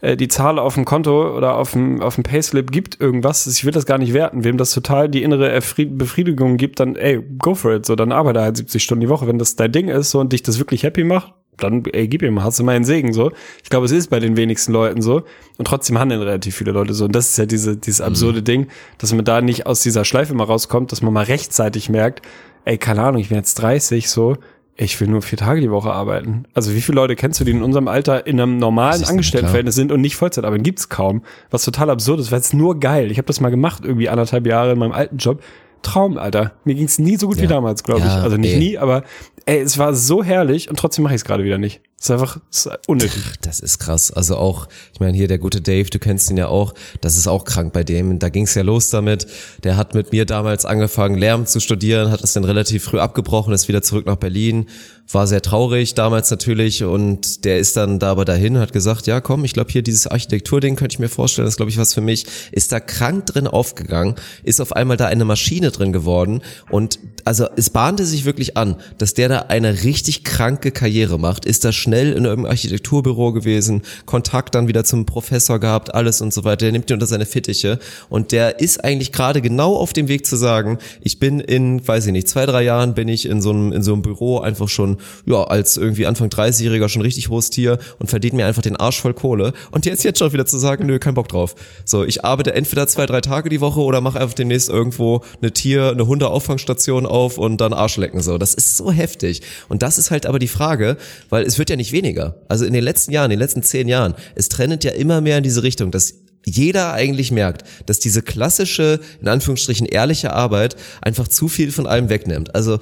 äh, die Zahl auf dem Konto oder auf dem, auf dem Payslip gibt irgendwas. Ich will das gar nicht werten. Wem das total die innere Erfried Befriedigung gibt, dann, ey, go for it. So, dann arbeite halt 70 Stunden die Woche. Wenn das dein Ding ist so und dich das wirklich happy macht, dann ey, gib ihm, hast du meinen Segen so. Ich glaube, es ist bei den wenigsten Leuten so und trotzdem handeln relativ viele Leute so und das ist ja diese dieses absurde Ding, dass man da nicht aus dieser Schleife mal rauskommt, dass man mal rechtzeitig merkt, ey, keine Ahnung, ich bin jetzt 30 so, ich will nur vier Tage die Woche arbeiten. Also wie viele Leute kennst du, die in unserem Alter in einem normalen Angestelltenverhältnis sind und nicht Vollzeit arbeiten? Gibt's kaum. Was total absurd ist, weil es nur geil. Ich habe das mal gemacht, irgendwie anderthalb Jahre in meinem alten Job. Traum, Alter. Mir ging's nie so gut wie Ja. damals, glaube ich. Ja, Also nicht ey. nie, aber ey, es war so herrlich und trotzdem mache ich es gerade wieder nicht. Ist einfach unnötig. Das ist krass. Also auch, ich meine, hier der gute Dave, du kennst ihn ja auch, das ist auch krank bei dem. Da ging es ja los damit. Der hat mit mir damals angefangen, Lärm zu studieren, hat das dann relativ früh abgebrochen, ist wieder zurück nach Berlin. War sehr traurig damals natürlich und der ist dann da aber dahin, hat gesagt, ja komm, ich glaube hier dieses Architekturding könnte ich mir vorstellen, das ist glaube ich was für mich. Ist da krank drin aufgegangen, ist auf einmal da eine Maschine drin geworden und also es bahnte sich wirklich an, dass der da eine richtig kranke Karriere macht, ist da schnell in irgendeinem Architekturbüro gewesen, Kontakt dann wieder zum Professor gehabt, alles und so weiter, der nimmt ihn unter seine Fittiche und der ist eigentlich gerade genau auf dem Weg zu sagen, ich bin in, weiß ich nicht, zwei, drei Jahren bin ich in so einem, in so einem Büro einfach schon, ja, als irgendwie Anfang 30-Jähriger schon richtig hohes Tier und verdient mir einfach den Arsch voll Kohle und jetzt jetzt schon wieder zu sagen, nö, kein Bock drauf. So, ich arbeite entweder zwei, drei Tage die Woche oder mache einfach demnächst irgendwo eine Tier, eine Hundeauffangstation auf und dann Arsch lecken, so. Das ist so heftig. Und das ist halt aber die Frage, weil es wird ja nicht weniger. Also in den letzten Jahren, in den letzten zehn Jahren, es trendet ja immer mehr in diese Richtung, dass jeder eigentlich merkt, dass diese klassische, in Anführungsstrichen ehrliche Arbeit einfach zu viel von allem wegnimmt. Also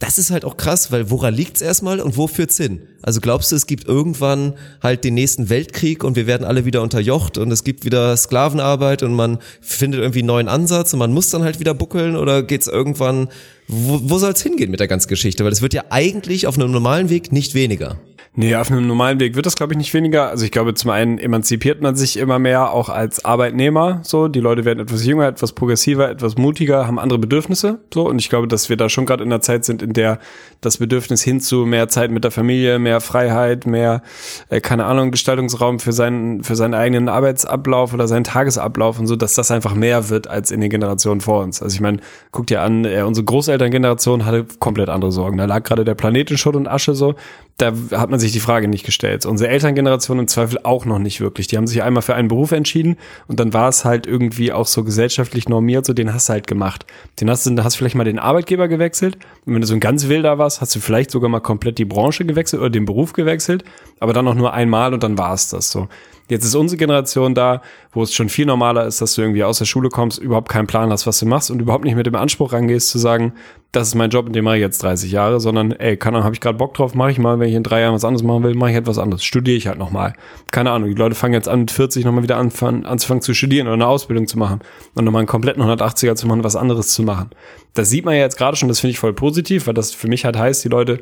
das ist halt auch krass, weil woran liegt's erstmal und wo führt's hin? Also glaubst du, es gibt irgendwann halt den nächsten Weltkrieg und wir werden alle wieder unterjocht und es gibt wieder Sklavenarbeit und man findet irgendwie einen neuen Ansatz und man muss dann halt wieder buckeln oder geht's irgendwann, wo, wo soll's hingehen mit der ganzen Geschichte? Weil es wird ja eigentlich auf einem normalen Weg nicht weniger. Nee, auf einem normalen Weg wird das, glaube ich, nicht weniger. Also ich glaube, zum einen emanzipiert man sich immer mehr, auch als Arbeitnehmer. So, die Leute werden etwas jünger, etwas progressiver, etwas mutiger, haben andere Bedürfnisse. So, und ich glaube, dass wir da schon gerade in einer Zeit sind, in der das Bedürfnis hin zu mehr Zeit mit der Familie, mehr Freiheit, mehr, äh, keine Ahnung, Gestaltungsraum für seinen, für seinen eigenen Arbeitsablauf oder seinen Tagesablauf und so, dass das einfach mehr wird als in den Generationen vor uns. Also ich meine, guck dir an, äh, unsere Großelterngeneration hatte komplett andere Sorgen. Da lag gerade der Planet in Schutt und Asche so. Da hat man sich die Frage nicht gestellt. Unsere Elterngeneration im Zweifel auch noch nicht wirklich. Die haben sich einmal für einen Beruf entschieden und dann war es halt irgendwie auch so gesellschaftlich normiert, so den hast du halt gemacht. Den hast du, hast vielleicht mal den Arbeitgeber gewechselt und wenn du so ein ganz wilder warst, hast du vielleicht sogar mal komplett die Branche gewechselt oder den Beruf gewechselt, aber dann auch nur einmal und dann war es das so. Jetzt ist unsere Generation da, wo es schon viel normaler ist, dass du irgendwie aus der Schule kommst, überhaupt keinen Plan hast, was du machst und überhaupt nicht mit dem Anspruch rangehst zu sagen, das ist mein Job, in dem mache ich jetzt 30 Jahre, sondern ey, keine Ahnung, habe ich gerade Bock drauf, mache ich mal, wenn ich in drei Jahren was anderes machen will, mache ich etwas anderes, studiere ich halt nochmal. Keine Ahnung, die Leute fangen jetzt an mit 40 nochmal wieder anfangen, anzufangen zu studieren oder eine Ausbildung zu machen und nochmal einen kompletten 180er zu machen, was anderes zu machen. Das sieht man ja jetzt gerade schon, das finde ich voll positiv, weil das für mich halt heißt, die Leute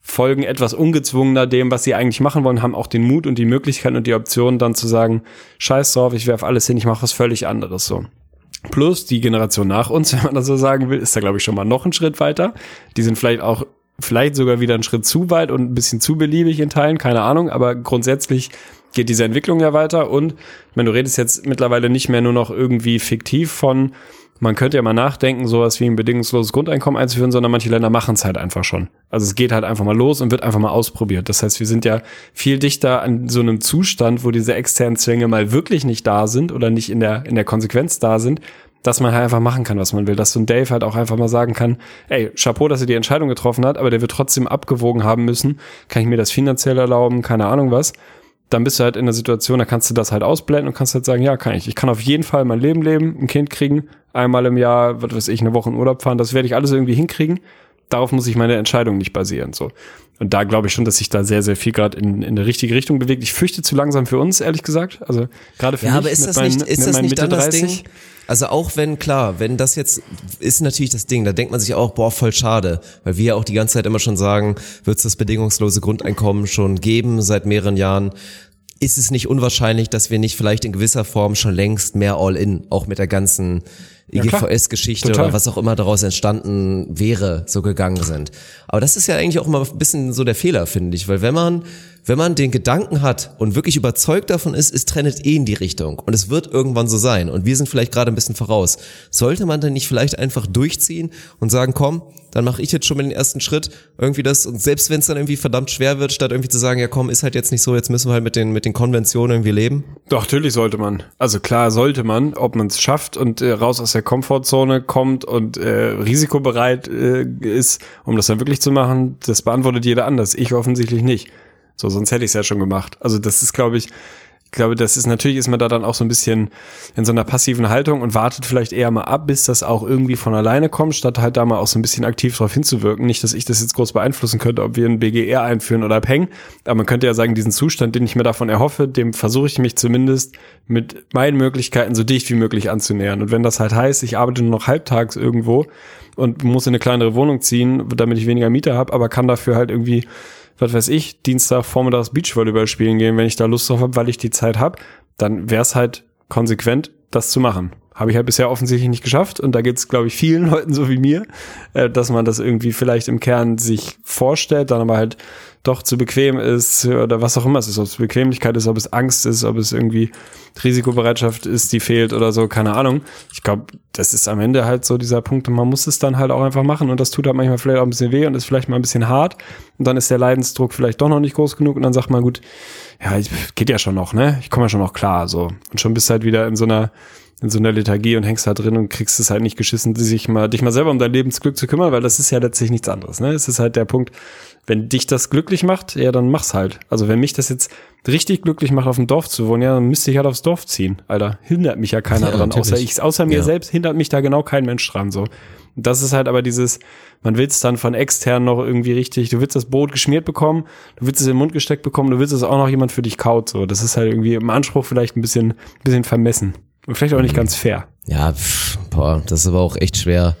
folgen etwas ungezwungener dem, was sie eigentlich machen wollen, haben auch den Mut und die Möglichkeit und die Option dann zu sagen, scheiß drauf, ich werf alles hin, ich mache was völlig anderes so. Plus die Generation nach uns, wenn man das so sagen will, ist da glaube ich schon mal noch einen Schritt weiter. Die sind vielleicht auch vielleicht sogar wieder einen Schritt zu weit und ein bisschen zu beliebig in Teilen, keine Ahnung, aber grundsätzlich geht diese Entwicklung ja weiter und meine, du redest jetzt mittlerweile nicht mehr nur noch irgendwie fiktiv von man könnte ja mal nachdenken, sowas wie ein bedingungsloses Grundeinkommen einzuführen, sondern manche Länder machen es halt einfach schon. Also es geht halt einfach mal los und wird einfach mal ausprobiert. Das heißt, wir sind ja viel dichter an so einem Zustand, wo diese externen Zwänge mal wirklich nicht da sind oder nicht in der, in der Konsequenz da sind, dass man halt einfach machen kann, was man will. Dass so ein Dave halt auch einfach mal sagen kann, ey, Chapeau, dass er die Entscheidung getroffen hat, aber der wird trotzdem abgewogen haben müssen. Kann ich mir das finanziell erlauben? Keine Ahnung was dann bist du halt in der Situation, da kannst du das halt ausblenden und kannst halt sagen, ja, kann ich. Ich kann auf jeden Fall mein Leben leben, ein Kind kriegen, einmal im Jahr, was weiß ich, eine Woche in Urlaub fahren, das werde ich alles irgendwie hinkriegen. Darauf muss ich meine Entscheidung nicht basieren, so. Und da glaube ich schon, dass sich da sehr, sehr viel gerade in, in der richtige Richtung bewegt. Ich fürchte zu langsam für uns, ehrlich gesagt. Also gerade für Ja, mich aber ist das meinen- nicht, ist das nicht Mitte dann das 30. Ding? Also auch wenn, klar, wenn das jetzt, ist natürlich das Ding, da denkt man sich auch, boah, voll schade, weil wir ja auch die ganze Zeit immer schon sagen, wird es das bedingungslose Grundeinkommen schon geben seit mehreren Jahren. Ist es nicht unwahrscheinlich, dass wir nicht vielleicht in gewisser Form schon längst mehr All-In, auch mit der ganzen Ja. IGVS-Geschichte Total. oder was auch immer daraus entstanden wäre, so gegangen sind. Aber das ist ja eigentlich auch immer ein bisschen so der Fehler, finde ich, weil wenn man, wenn man den Gedanken hat und wirklich überzeugt davon ist, es trennt eh in die Richtung und es wird irgendwann so sein und wir sind vielleicht gerade ein bisschen voraus, sollte man dann nicht vielleicht einfach durchziehen und sagen, komm, dann mache ich jetzt schon mal den ersten Schritt, irgendwie das und selbst wenn es dann irgendwie verdammt schwer wird, statt irgendwie zu sagen, ja komm, ist halt jetzt nicht so, jetzt müssen wir halt mit den mit den Konventionen irgendwie leben. Doch, natürlich sollte man. Also klar sollte man, ob man es schafft und äh, raus aus der Komfortzone kommt und äh, risikobereit äh, ist, um das dann wirklich zu machen, das beantwortet jeder anders. Ich offensichtlich nicht. So, sonst hätte ich es ja schon gemacht. Also das ist, glaube ich, ich glaube, das ist natürlich ist man da dann auch so ein bisschen in so einer passiven Haltung und wartet vielleicht eher mal ab, bis das auch irgendwie von alleine kommt, statt halt da mal auch so ein bisschen aktiv drauf hinzuwirken. Nicht, dass ich das jetzt groß beeinflussen könnte, ob wir ein BGR einführen oder Peng, aber man könnte ja sagen, diesen Zustand, den ich mir davon erhoffe, dem versuche ich mich zumindest mit meinen Möglichkeiten so dicht wie möglich anzunähern. Und wenn das halt heißt, ich arbeite nur noch halbtags irgendwo und muss in eine kleinere Wohnung ziehen, damit ich weniger Miete habe, aber kann dafür halt irgendwie was weiß ich, Dienstag vormittags Beachvolleyball spielen gehen, wenn ich da Lust drauf habe, weil ich die Zeit habe, dann wäre es halt konsequent, das zu machen. Habe ich halt bisher offensichtlich nicht geschafft und da geht es, glaube ich, vielen Leuten so wie mir, äh, dass man das irgendwie vielleicht im Kern sich vorstellt, dann aber halt doch zu bequem ist oder was auch immer es ist, ob es Bequemlichkeit ist, ob es Angst ist, ob es irgendwie Risikobereitschaft ist, die fehlt oder so, keine Ahnung. Ich glaube, das ist am Ende halt so dieser Punkt und man muss es dann halt auch einfach machen und das tut halt manchmal vielleicht auch ein bisschen weh und ist vielleicht mal ein bisschen hart und dann ist der Leidensdruck vielleicht doch noch nicht groß genug und dann sagt man, gut, ja, geht ja schon noch, ne? Ich komme ja schon noch klar, so. Und schon bist halt wieder in so einer in so einer Lethargie und hängst da drin und kriegst es halt nicht geschissen, sich mal, dich mal selber um dein Lebensglück zu kümmern, weil das ist ja letztlich nichts anderes. Ne? Es ist halt der Punkt, wenn dich das glücklich macht, ja, dann mach's halt. Also wenn mich das jetzt richtig glücklich macht, auf dem Dorf zu wohnen, ja, dann müsste ich halt aufs Dorf ziehen. Alter, hindert mich ja keiner Ja, dran, außer ich, außer mir Ja. selbst hindert mich da genau kein Mensch dran, so. Das ist halt aber dieses, man will es dann von extern noch irgendwie richtig, du willst das Brot geschmiert bekommen, du willst es in den Mund gesteckt bekommen, du willst es auch noch jemand für dich kaut, so. Das ist halt irgendwie im Anspruch vielleicht ein bisschen, ein bisschen vermessen. Und vielleicht auch nicht ganz fair. Ja, pff, boah, das ist aber auch echt schwer,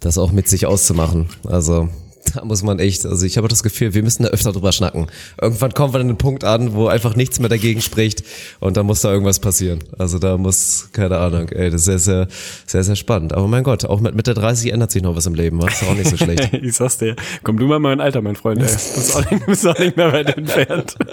das auch mit sich auszumachen. Also da muss man echt, also ich habe das Gefühl, wir müssen da öfter drüber schnacken. Irgendwann kommen wir an den Punkt an, wo einfach nichts mehr dagegen spricht und da muss da irgendwas passieren. Also da muss, keine Ahnung, ey, das ist sehr, sehr, sehr, sehr spannend. Aber mein Gott, auch mit Mitte 30 ändert sich noch was im Leben, was? Ist auch nicht so schlecht. ich sag's dir. Komm du mal in mein Alter, mein Freund, ey. Du bist auch nicht, bist auch nicht mehr weit entfernt.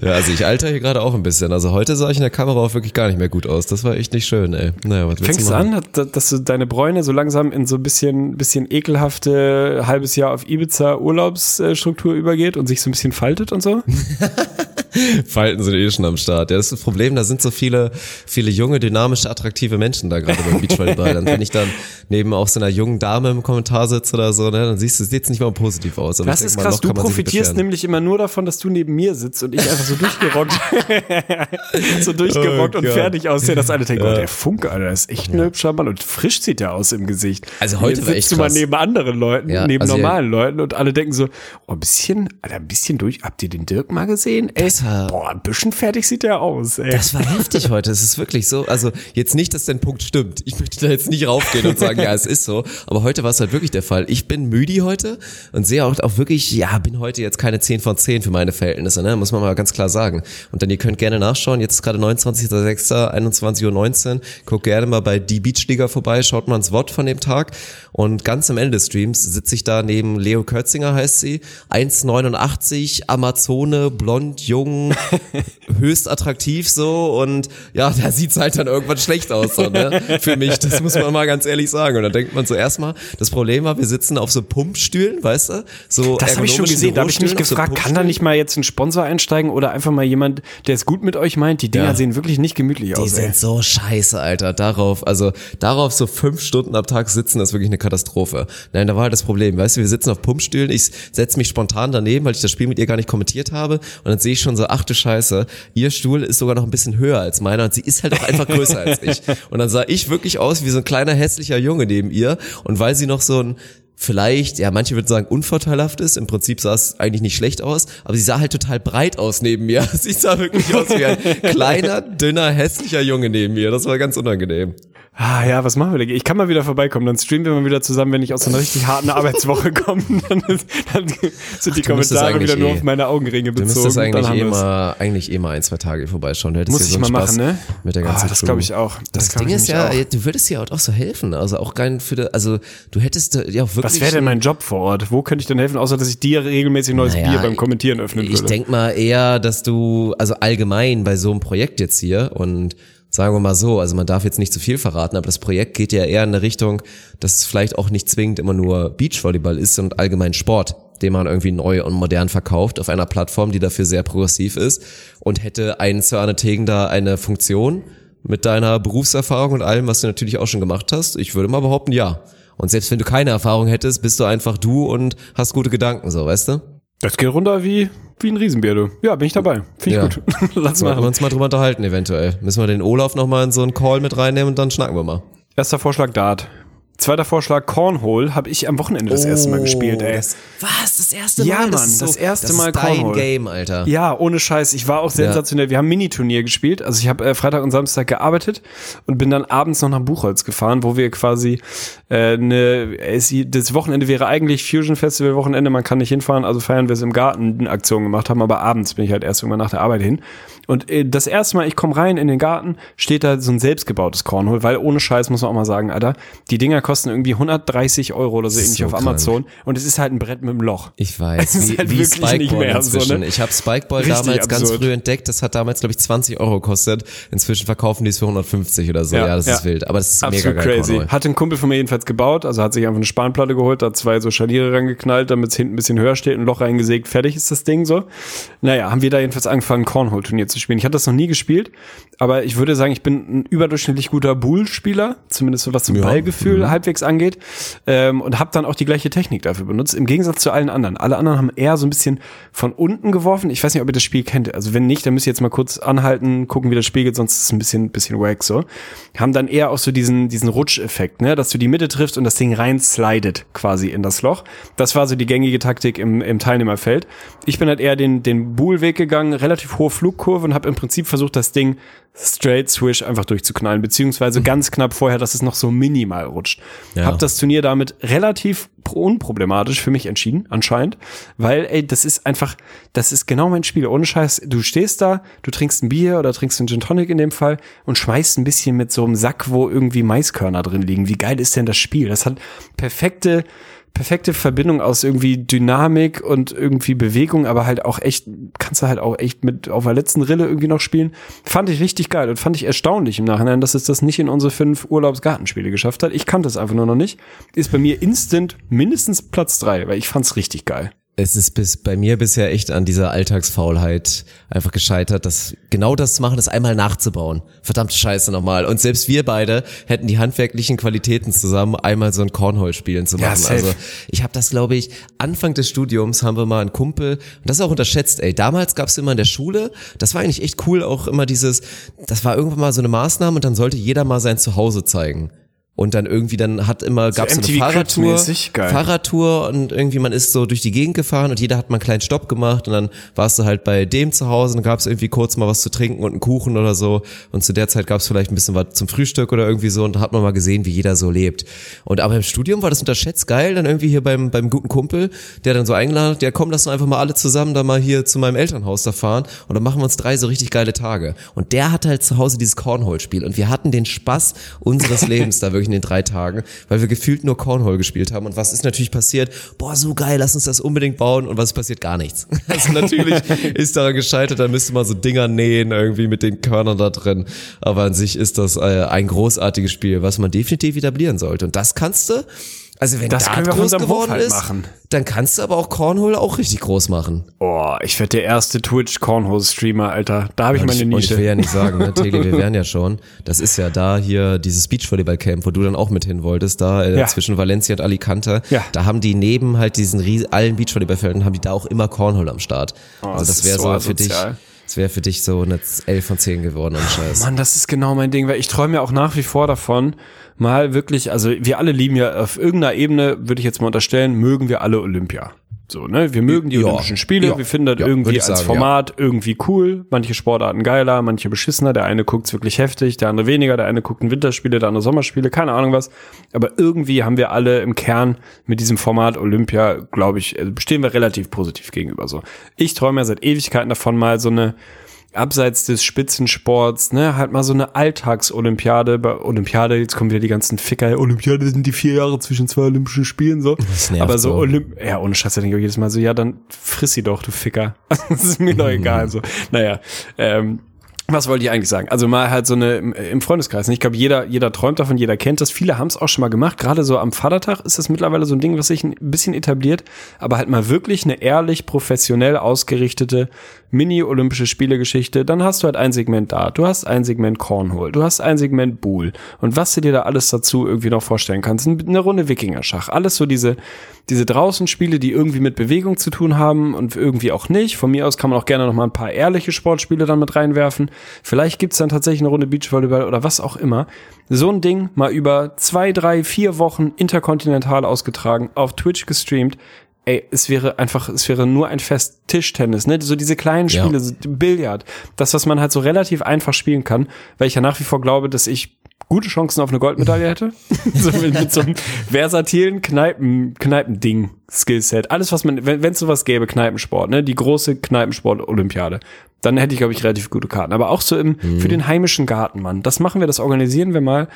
Ja, also ich alter hier gerade auch ein bisschen. Also heute sah ich in der Kamera auch wirklich gar nicht mehr gut aus. Das war echt nicht schön, ey. Naja, was willst Fängst du an, dass, dass du deine Bräune so langsam in so ein bisschen, bisschen ekelhafte halbes Jahr auf Ibiza Urlaubsstruktur übergeht und sich so ein bisschen faltet und so? Falten sind eh schon am Start. Ja, das ist das Problem, da sind so viele, viele junge, dynamische, attraktive Menschen da gerade beim Beachvolleyball. Dann, wenn ich dann neben auch so einer jungen Dame im Kommentar sitze oder so, ne, dann siehst du, sieht's nicht mal positiv aus. Aber Das ist mal, krass, noch du profitierst nämlich immer nur davon, dass du neben mir sitzt und ich einfach so durchgerockt, so durchgerockt Oh und fertig aussehe, dass alle denken, oh, der Funke, Alter, ist echt ein hübscher Mann und frisch sieht der aus im Gesicht. Also heute war sitzt du mal krass. neben anderen Leuten, Ja, neben also ja- normalen Leuten und alle denken so, oh, ein bisschen, Alter, ein bisschen durch, habt ihr den Dirk mal gesehen? Ey, Das war- boah, ein bisschen fertig sieht der aus, ey. Das war heftig heute. Es ist wirklich so. Also jetzt nicht, dass dein Punkt stimmt. Ich möchte da jetzt nicht raufgehen und sagen, ja, es ist so. Aber heute war es halt wirklich der Fall. Ich bin müde heute und sehe auch, auch wirklich, ja, bin heute jetzt keine 10 von 10 für meine Verhältnisse, ne? Muss man mal ganz klar sagen. Und dann ihr könnt gerne nachschauen. Jetzt ist gerade 29.06., 21.19 Uhr. Guckt gerne mal bei Die Beachliga vorbei. Schaut mal ins Wort von dem Tag. Und ganz am Ende des Streams sitze ich da neben Leo Kürzinger, heißt sie. 1,89, Amazone, blond, jung, höchst attraktiv so und ja, da sieht's halt dann irgendwann schlecht aus, so, ne? Für mich, das muss man mal ganz ehrlich sagen. Und dann denkt man so erstmal, das Problem war, wir sitzen auf so Pumpstühlen, weißt du? So Das habe ich schon gesehen. Da habe ich mich auf so gefragt, kann da nicht mal jetzt ein Sponsor einsteigen oder einfach mal jemand, der es gut mit euch meint? Die Dinger Ja. sehen wirklich nicht gemütlich Die aus. ey. sind so scheiße, Alter. Darauf, also darauf so fünf Stunden am Tag sitzen, das ist wirklich eine Katastrophe. Nein, da war halt das Problem. Weißt du, wir sitzen auf Pumpstühlen, ich setze mich spontan daneben, weil ich das Spiel mit ihr gar nicht kommentiert habe. Und dann sehe ich schon so, ach du Scheiße, ihr Stuhl ist sogar noch ein bisschen höher als meiner und sie ist halt auch einfach größer als ich. Und dann sah ich wirklich aus wie so ein kleiner hässlicher Junge neben ihr. Und weil sie noch so ein vielleicht, ja, manche würden sagen, unvorteilhaft ist. Im Prinzip sah es eigentlich nicht schlecht aus, aber sie sah halt total breit aus neben mir. Sie sah wirklich aus wie ein kleiner, dünner, hässlicher Junge neben mir. Das war ganz unangenehm. Ah ja, was machen wir denn? Ich kann mal wieder vorbeikommen, dann streamen wir mal wieder zusammen, wenn ich aus einer richtig harten Arbeitswoche komme. Dann, ist- dann sind die du müsstest Kommentare wieder eigentlich nur eh- auf meine Augenringe Du bezogen. müsstest Dann eigentlich eh mal, eigentlich eh mal ein, zwei Tage vorbeischauen. Du hättest Muss ich so mal Spaß machen, ne? Mit der ganzen ah, das glaube ich auch. Das, Das, Ding ich ist ja, auch. du würdest ja auch so helfen. Also auch rein für, die, also du hättest ja wirklich. Was wäre denn mein Job vor Ort? Wo könnte ich denn helfen, außer dass ich dir regelmäßig neues Naja, Bier beim Kommentieren öffnen Ich würde? denk mal eher, dass du, also allgemein bei so einem Projekt jetzt hier und sagen wir mal so, also man darf jetzt nicht zu viel verraten, aber das Projekt geht ja eher in eine Richtung, dass es vielleicht auch nicht zwingend immer nur Beachvolleyball ist und allgemein Sport. den man irgendwie neu und modern verkauft auf einer Plattform, die dafür sehr progressiv ist und hätte ein Sir Arne Tegen da eine Funktion mit deiner Berufserfahrung und allem, was du natürlich auch schon gemacht hast? Ich würde mal behaupten, ja. Und selbst wenn du keine Erfahrung hättest, bist du einfach du und hast gute Gedanken, so, weißt du? Das geht runter wie, wie ein Riesenbier, du. Ja, bin ich dabei. Finde ich Ja. gut. Lass Sollten wir mal. uns mal drüber unterhalten, eventuell. Müssen wir den Olaf nochmal in so einen Call mit reinnehmen und dann schnacken wir mal. Erster Vorschlag Dart. Zweiter Vorschlag Cornhole habe ich am Wochenende das erste Mal gespielt, ey. Oh, Das, was? Das erste Ja, Mal? Mann, das erste das Mal ist dein Cornhole. Game, Alter. Ja, ohne Scheiß. Ich war auch sensationell. Wir haben Miniturnier gespielt. Also ich habe äh, Freitag und Samstag gearbeitet und bin dann abends noch nach Buchholz gefahren, wo wir quasi äh, eine, das Wochenende wäre eigentlich Fusion Festival Wochenende. Man kann nicht hinfahren, also feiern wir es im Garten, eine Aktion gemacht haben. Aber abends bin ich halt erst irgendwann nach der Arbeit hin. Und äh, das erste Mal, ich komme rein in den Garten, steht da so ein selbstgebautes Cornhole, weil ohne Scheiß muss man auch mal sagen, Alter, die Dinger kosten irgendwie 130 Euro oder so ähnlich So auf krank. Amazon und es ist halt ein Brett mit einem Loch. Ich weiß, Es ist wie, halt wie wirklich nicht Spikeball mehr so, inzwischen. ne? Ich habe Spikeball Richtig damals ganz absurd. früh entdeckt. Das hat damals, glaube ich, 20 Euro gekostet. Inzwischen verkaufen die es für 150 oder so. Ja, Ja, das ja. ist wild. Aber das ist Absolut mega geil. crazy. Cornhole. Hat ein Kumpel von mir jedenfalls gebaut, also hat sich einfach eine Spanplatte geholt, da zwei so Scharniere rangeknallt, damit es hinten ein bisschen höher steht, ein Loch reingesägt, fertig ist das Ding so. Naja, haben wir da jedenfalls angefangen, Cornhole-Turnier zu spielen. Ich hatte das noch nie gespielt, aber ich würde sagen, ich bin ein überdurchschnittlich guter Bull-Spieler, zumindest so was zum Ja. Ballgefühl Mhm. halbwegs angeht, ähm, und habe dann auch die gleiche Technik dafür benutzt, im Gegensatz zu allen anderen. Alle anderen haben eher so ein bisschen von unten geworfen. Ich weiß nicht, ob ihr das Spiel kennt. Also wenn nicht, dann müsst ihr jetzt mal kurz anhalten, gucken, wie das Spiel geht, sonst ist es ein bisschen, bisschen wack so. Haben dann eher auch so diesen, diesen Rutscheffekt, ne, dass du die Mitte triffst und das Ding rein slidet quasi in das Loch. Das war so die gängige Taktik im, im Teilnehmerfeld. Ich bin halt eher den, den Buhl-Weg gegangen, relativ hohe Flugkurve und habe im Prinzip versucht, das Ding straight swish einfach durchzuknallen, beziehungsweise ganz knapp vorher, dass es noch so minimal rutscht. Ja. Hab das Turnier damit relativ pro- unproblematisch für mich entschieden, anscheinend, weil, ey, das ist einfach, das ist genau mein Spiel. Ohne Scheiß, du stehst da, du trinkst ein Bier oder trinkst einen Gin Tonic in dem Fall und schmeißt ein bisschen mit so einem Sack, wo irgendwie Maiskörner drin liegen. Wie geil ist denn das Spiel? Das hat perfekte, perfekte Verbindung aus irgendwie Dynamik und irgendwie Bewegung, aber halt auch echt, kannst du halt auch echt mit auf der letzten Rille irgendwie noch spielen. Fand ich richtig geil und fand ich erstaunlich im Nachhinein, dass es das nicht in unsere fünf Urlaubsgartenspiele geschafft hat. Ich kannte es einfach nur noch nicht. Ist bei mir instant mindestens Platz drei, weil ich fand's richtig geil. Es ist bis bei mir bisher echt an dieser Alltagsfaulheit einfach gescheitert, dass genau das zu machen, das einmal nachzubauen. Verdammte Scheiße nochmal. Und selbst wir beide hätten die handwerklichen Qualitäten zusammen, einmal so ein Cornhole spielen zu Ja, machen. safe. also ich habe das, glaube ich, Anfang des Studiums haben wir mal einen Kumpel, und das ist auch unterschätzt, ey. Damals gab's immer in der Schule, das war eigentlich echt cool, auch immer dieses, das war irgendwann mal so eine Maßnahme und dann sollte jeder mal sein Zuhause zeigen. Und dann irgendwie, dann hat immer, gab's so eine Fahrradtour. Fahrradtour und irgendwie man ist so durch die Gegend gefahren und jeder hat mal einen kleinen Stopp gemacht und dann warst du halt bei dem zu Hause und gab's irgendwie kurz mal was zu trinken und einen Kuchen oder so und zu der Zeit gab's vielleicht ein bisschen was zum Frühstück oder irgendwie so und da hat man mal gesehen, wie jeder so lebt. Und aber im Studium war das unterschätzt geil, dann irgendwie hier beim, beim guten Kumpel, der dann so eingeladen hat, ja komm, lass uns einfach mal alle zusammen da mal hier zu meinem Elternhaus da fahren und dann machen wir uns drei so richtig geile Tage. Und der hat halt zu Hause dieses Cornhole-Spiel und wir hatten den Spaß unseres Lebens da wirklich in den drei Tagen, weil wir gefühlt nur Cornhole gespielt haben. Und was ist natürlich passiert? Boah, so geil, lass uns das unbedingt bauen. Und was passiert? Gar nichts. Also natürlich ist daran gescheitert, da müsste man so Dinger nähen, irgendwie mit den Körnern da drin. Aber an sich ist das äh, ein großartiges Spiel, was man definitiv etablieren sollte. Und das kannst du, also wenn Das Dart groß geworden halt ist, machen. dann kannst du aber auch Cornhole auch richtig groß machen. Oh, ich werde der erste Twitch-Cornhole-Streamer, Alter. Da habe ich meine und ich will Nische. ja nicht sagen, ne, Tele, wir wären ja schon. Das ist ja da hier dieses Beachvolleyball-Camp, wo du dann auch mit hin wolltest, da äh, Ja. zwischen Valencia und Alicante. Ja. Da haben die neben halt diesen ries allen Beachvolleyballfeldern, haben die da auch immer Cornhole am Start. also Oh, das das ist wäre so so, für dich, das wäre für dich so eine 11 von 10 geworden und Scheiß. Mann, das ist genau mein Ding, weil ich träume ja auch nach wie vor davon, mal wirklich, also wir alle lieben ja auf irgendeiner Ebene, würde ich jetzt mal unterstellen, mögen wir alle Olympia. So, ne? Wir mögen die Ja. Olympischen Spiele, Ja. wir finden das Ja, irgendwie als sagen, Format irgendwie cool. Manche Sportarten geiler, manche beschissener. Der eine guckt's wirklich heftig, der andere weniger. Der eine guckt ein Winterspiele, der andere Sommerspiele, keine Ahnung was. Aber irgendwie haben wir alle im Kern mit diesem Format Olympia, glaube ich, äh, stehen wir relativ positiv gegenüber. So, ich träume ja seit Ewigkeiten davon, mal so eine abseits des Spitzensports, ne, halt mal so eine Alltagsolympiade, bei Olympiade, jetzt kommen wieder die ganzen Ficker, Olympiade sind die vier Jahre zwischen zwei Olympischen Spielen, so. Aber so. Olymp ja, ohne Scheiß, denke ich auch jedes Mal so, ja, dann friss sie doch, du Ficker. das ist mir doch egal, so. Naja, ähm, Was wollte ich eigentlich sagen? Also mal halt so eine im Freundeskreis. Ich glaube, jeder, jeder träumt davon, jeder kennt das. Viele haben es auch schon mal gemacht. Gerade so am Vatertag ist das mittlerweile so ein Ding, was sich ein bisschen etabliert. Aber halt mal wirklich eine ehrlich, professionell ausgerichtete Mini-Olympische Spiele-Geschichte. Dann hast du halt ein Segment da. Du hast ein Segment Cornhole. Du hast ein Segment Buhl. Und was du dir da alles dazu irgendwie noch vorstellen kannst. Eine Runde Wikingerschach. Alles so diese, diese draußen Spiele, die irgendwie mit Bewegung zu tun haben und irgendwie auch nicht. Von mir aus kann man auch gerne noch mal ein paar ehrliche Sportspiele dann mit reinwerfen. Vielleicht gibt's dann tatsächlich eine Runde Beachvolleyball oder was auch immer. So ein Ding mal über zwei, drei, vier Wochen interkontinental ausgetragen, auf Twitch gestreamt. Ey, es wäre einfach, es wäre nur ein Fest Tischtennis, ne? So diese kleinen Spiele, Ja. so Billard. Das, was man halt so relativ einfach spielen kann, weil ich ja nach wie vor glaube, dass ich gute Chancen auf eine Goldmedaille hätte. so mit, mit so einem versatilen Kneipen, Kneipending, Skillset. Alles, was man, wenn es sowas gäbe, Kneipensport, ne, die große Kneipensport-Olympiade, dann hätte ich, glaube ich, relativ gute Karten. Aber auch so im, für den heimischen Garten, Mann. Das machen wir, das organisieren wir mal.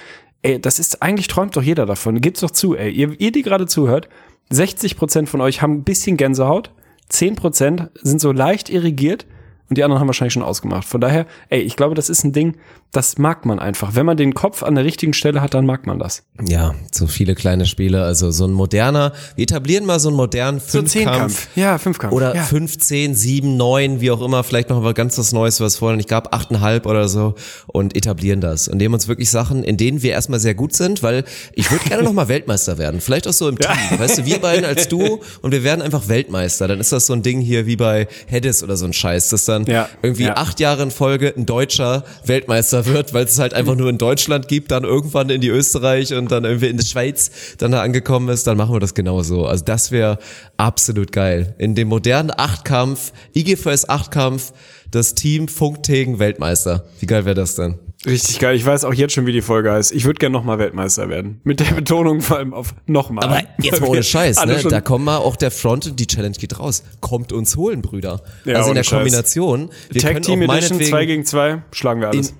Ey, das ist, eigentlich träumt doch jeder davon. Gebt's doch zu, ey. Ihr, ihr die gerade zuhört, 60 Prozent von euch haben ein bisschen Gänsehaut, 10 Prozent sind so leicht irrigiert und die anderen haben wahrscheinlich schon ausgemacht. Von daher, ey, ich glaube, das ist ein Ding, das mag man einfach. Wenn man den Kopf an der richtigen Stelle hat, dann mag man das. Ja, so viele kleine Spiele, also so ein moderner, wir etablieren mal so einen modernen Fünfkampf. Ja, Fünfkampf. Oder ja. 15, 7, 9, wie auch immer, vielleicht noch mal ganz was Neues, was vorher nicht gab, 8,5 oder so und etablieren das und nehmen uns wirklich Sachen, in denen wir erstmal sehr gut sind, weil ich würde gerne noch mal Weltmeister werden, vielleicht auch so im Team, weißt du, wir beiden als Duo und wir werden einfach Weltmeister, dann ist das so ein Ding hier wie bei Hedis oder so ein Scheiß, dass dann Ja, irgendwie ja. acht Jahre in Folge ein Deutscher Weltmeister wird, weil es halt einfach nur in Deutschland gibt, dann irgendwann in die Österreich und dann irgendwie in die Schweiz dann da angekommen ist, dann machen wir das genauso. Also das wäre absolut geil. In dem modernen Achtkampf, IGVS Achtkampf, das Team Funktegen Weltmeister. Wie geil wäre das denn? Richtig geil. Ich weiß auch jetzt schon, wie die Folge heißt. Ich würde gerne nochmal Weltmeister werden. Mit der Betonung vor allem auf nochmal. Aber jetzt mal ohne Scheiß, ne? Da kommen wir auch der Front und die Challenge geht raus. Kommt uns holen, Brüder. Ja, also in der Scheiß. Kombination. Wir Tag Team Edition meinetwegen- 2 gegen 2, schlagen wir alles. in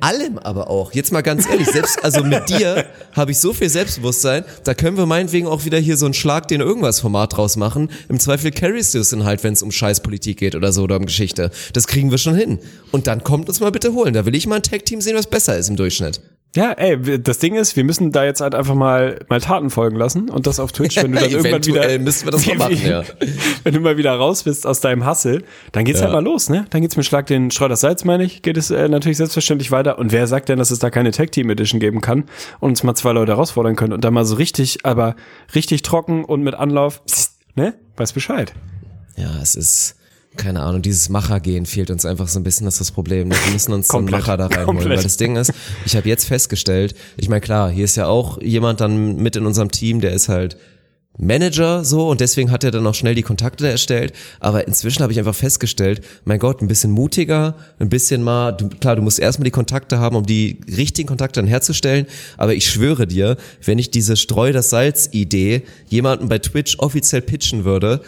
allem aber auch. Jetzt mal ganz ehrlich, selbst, also mit dir habe ich so viel Selbstbewusstsein, da können wir meinetwegen auch wieder hier so einen Schlag, den irgendwas Format draus machen. Im Zweifel carries du es dann halt, wenn es um Scheißpolitik geht oder so oder um Geschichte. Das kriegen wir schon hin. Und dann kommt uns mal bitte holen. Da will ich mal ein Tag-Team sehen, was besser ist im Durchschnitt. Ja, ey, das Ding ist, wir müssen da jetzt halt einfach mal, mal Taten folgen lassen und das auf Twitch, wenn du dann irgendwann wieder, müssen wir das mal machen, ja. wenn du mal wieder raus bist aus deinem Hassel, dann geht's halt mal los, ne? Dann geht's mit Schlag den Schreuders Salz, meine ich, geht es äh, natürlich selbstverständlich weiter. Und wer sagt denn, dass es da keine Tag Team Edition geben kann und uns mal zwei Leute herausfordern können und dann mal so richtig, aber richtig trocken und mit Anlauf, ne? Weiß Bescheid. Ja, es ist, keine Ahnung, dieses Machergehen fehlt uns einfach so ein bisschen, das ist das Problem. Wir müssen uns so einen. Macher da reinholen, Komplett. weil das Ding ist, ich habe jetzt festgestellt, ich meine klar, hier ist ja auch jemand dann mit in unserem Team, der ist halt Manager so und deswegen hat er dann auch schnell die Kontakte erstellt, aber inzwischen habe ich einfach festgestellt, mein Gott, ein bisschen mutiger, ein bisschen mal, du, klar, du musst erstmal die Kontakte haben, um die richtigen Kontakte dann herzustellen, aber ich schwöre dir, wenn ich diese Streu das Salz Idee jemanden bei Twitch offiziell pitchen würde,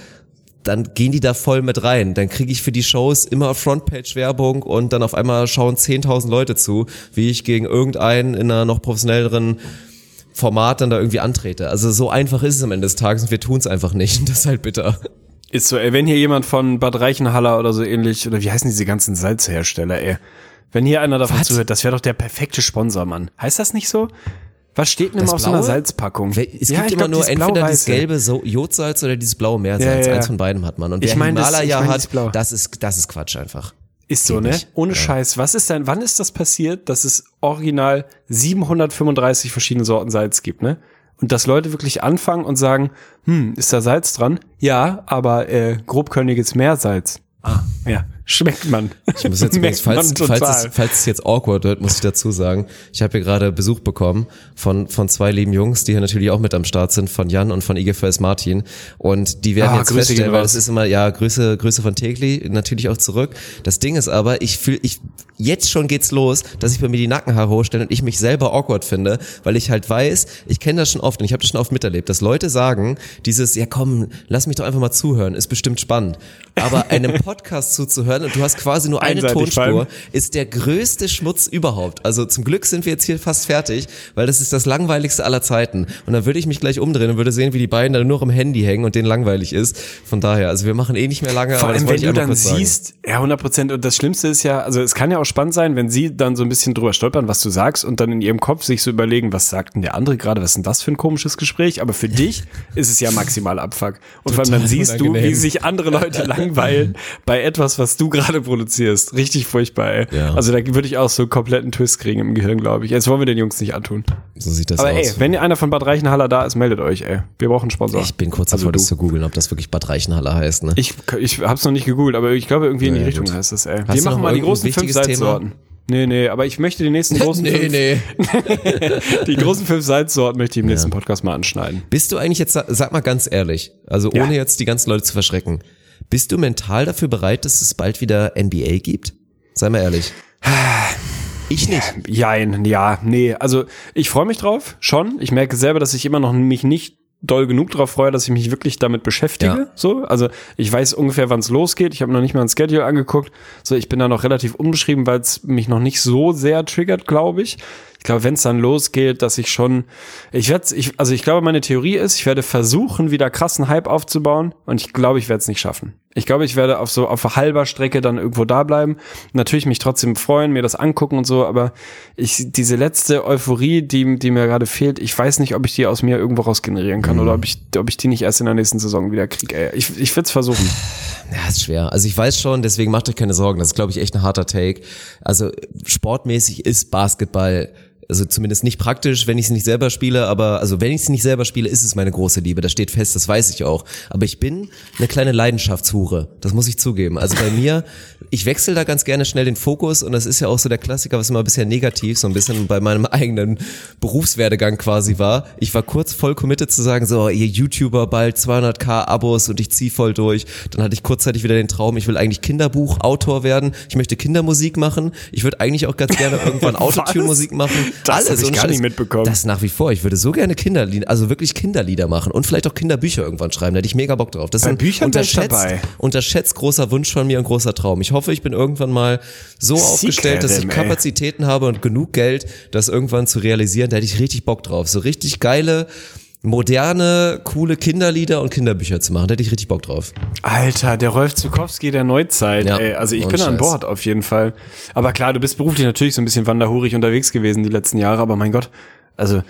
dann gehen die da voll mit rein. Dann kriege ich für die Shows immer Frontpage-Werbung und dann auf einmal schauen 10.000 Leute zu, wie ich gegen irgendeinen in einer noch professionelleren Format dann da irgendwie antrete. Also so einfach ist es am Ende des Tages und wir tun es einfach nicht. Und das ist halt bitter. Ist so, ey, wenn hier jemand von Bad Reichenhaller oder so ähnlich, oder wie heißen diese ganzen Salzhersteller, ey? Wenn hier einer davon Was? zuhört, das wäre doch der perfekte Sponsor, Mann. Heißt das nicht so? Was steht denn Das immer auf so einer? Salzpackung? Es gibt ich immer glaub, nur dieses entweder dieses Blau-Weiße. gelbe so Jodsalz oder dieses blaue Meersalz. Ja, ja, ja. Eins von beiden hat man. Und wer Ich mein, das- Himalaya ich mein, hat, dieses Blau. das ist, das ist Quatsch einfach. Ist so, ne? Ohne Scheiß. Was ist denn, wann ist das passiert, dass es original 735 verschiedene Sorten Salz gibt, ne? Und dass Leute wirklich anfangen und sagen, hm, ist da Salz dran? Ja, aber äh, grobkörniges Meersalz. Ah, ja, schmeckt man. Ich muss jetzt übrigens, falls, falls, es, falls es jetzt awkward wird, muss ich dazu sagen, ich habe hier gerade Besuch bekommen von, von zwei lieben Jungs, die hier natürlich auch mit am Start sind, von Jan und von IGFS Martin. Und die werden Ah, jetzt Grüße feststellen, weil es ist immer, ja, Grüße, Grüße von Tegli, natürlich auch zurück. Das Ding ist aber, ich fühle, ich, jetzt schon geht's los, dass ich bei mir die Nackenhaare hochstelle und ich mich selber awkward finde, weil ich halt weiß, ich kenne das schon oft und ich habe das schon oft miterlebt, dass Leute sagen, dieses, ja komm, lass mich doch einfach mal zuhören, ist bestimmt spannend. Aber einem Podcast zuzuhören, irgendwann und du hast quasi nur eine Einseitig Tonspur, ist der größte Schmutz überhaupt. Also zum Glück sind wir jetzt hier fast fertig, weil das ist das langweiligste aller Zeiten. Und dann würde ich mich gleich umdrehen und würde sehen, wie die beiden da nur am Handy hängen und denen langweilig ist. Von daher, also wir machen eh nicht mehr lange, Vor allem, wenn du dann kurz sagen. siehst, ja, 100 Prozent. Und das Schlimmste ist ja, also es kann ja auch spannend sein, wenn sie dann so ein bisschen drüber stolpern, was du sagst und dann in ihrem Kopf sich so überlegen, was sagt denn der andere gerade, was ist denn das für ein komisches Gespräch? Aber für dich ist es ja maximal Abfuck. Und vor allem dann siehst du, wie unangenehm. sich andere Leute langweilen bei etwas, was du gerade produzierst. Richtig furchtbar, ey. Ja. Also da würde ich auch so einen kompletten Twist kriegen im Gehirn, glaube ich. Jetzt wollen wir den Jungs nicht antun. So sieht das Aber aus. ey, wenn einer von Bad Reichenhaller da ist, meldet euch, ey. Wir brauchen einen Sponsor. ich bin kurz Also davor, du. das zu googeln, ob das wirklich Bad Reichenhaller heißt. Ne? Ich, ich hab's noch nicht gegoogelt, aber ich glaube irgendwie in die Ja, Richtung gut. heißt das, ey. Hast Wir du machen mal die großen fünf? Salzsorten. Nee, nee, aber ich möchte die nächsten großen nee, fünf, nee. die großen fünf Salzsorten möchte ich im nächsten Podcast mal anschneiden. Bist du eigentlich jetzt, sag mal ganz ehrlich, also Ja. ohne jetzt die ganzen Leute zu verschrecken, bist du mental dafür bereit, dass es bald wieder NBA gibt? Sei mal ehrlich. Ich nicht. Jein, ja, nee, also ich freue mich drauf, schon. Ich merke selber, dass ich immer noch mich nicht doll genug drauf freue, dass ich mich wirklich damit beschäftige. Ja. So, also ich weiß ungefähr, wann es losgeht. Ich habe noch nicht mal ein Schedule angeguckt. So, ich bin da noch relativ unbeschrieben, weil es mich noch nicht so sehr triggert, glaube ich. Ich glaube, wenn es dann losgeht, dass ich schon, ich werde, ich, also ich glaube, meine Theorie ist, ich werde versuchen, wieder krassen Hype aufzubauen und ich glaube, ich werde es nicht schaffen. Ich glaube, ich werde auf so auf halber Strecke dann irgendwo da bleiben. Natürlich mich trotzdem freuen, mir das angucken und so, aber ich diese letzte Euphorie, die die mir gerade fehlt, ich weiß nicht, ob ich die aus mir irgendwo raus generieren kann oder ob ich ob ich die nicht erst in der nächsten Saison wieder kriege. Ich ich würde es versuchen. Ja, ist schwer. Also ich weiß schon, deswegen macht euch keine Sorgen. Das ist, glaube ich, echt ein harter Take. Also sportmäßig ist Basketball also zumindest nicht praktisch, wenn ich es nicht selber spiele, aber also wenn ich es nicht selber spiele, ist es meine große Liebe. Das steht fest, das weiß ich auch. Aber ich bin eine kleine Leidenschaftshure. Das muss ich zugeben. Also bei mir, ich wechsle da ganz gerne schnell den Fokus und das ist ja auch so der Klassiker, was immer bisher negativ so ein bisschen bei meinem eigenen Berufswerdegang quasi war. Ich war kurz voll committed zu sagen, so ihr YouTuber bald 200k Abos und ich zieh voll durch. Dann hatte ich kurzzeitig wieder den Traum, ich will eigentlich Kinderbuchautor werden. Ich möchte Kindermusik machen. Ich würde eigentlich auch ganz gerne irgendwann Autotune-Musik machen. Das hab ich gar nicht mitbekommen. Das nach wie vor. Ich würde so gerne Kinderlieder, also wirklich Kinderlieder machen und vielleicht auch Kinderbücher irgendwann schreiben. Da hätte ich mega Bock drauf. Das ist ein Büchern unterschätzt, dabei. unterschätzt großer Wunsch von mir und großer Traum. Ich hoffe, ich bin irgendwann mal so aufgestellt, dass ich Secret, ey. Kapazitäten habe und genug Geld, das irgendwann zu realisieren. Da hätte ich richtig Bock drauf. So richtig geile, moderne, coole Kinderlieder und Kinderbücher zu machen. Da hätte ich richtig Bock drauf. Alter, der Rolf Zukowski der Neuzeit, Ja, ey. Also ich bin an Scheiß. Bord auf jeden Fall. Aber klar, du bist beruflich natürlich so ein bisschen wanderhurig unterwegs gewesen die letzten Jahre, aber mein Gott, also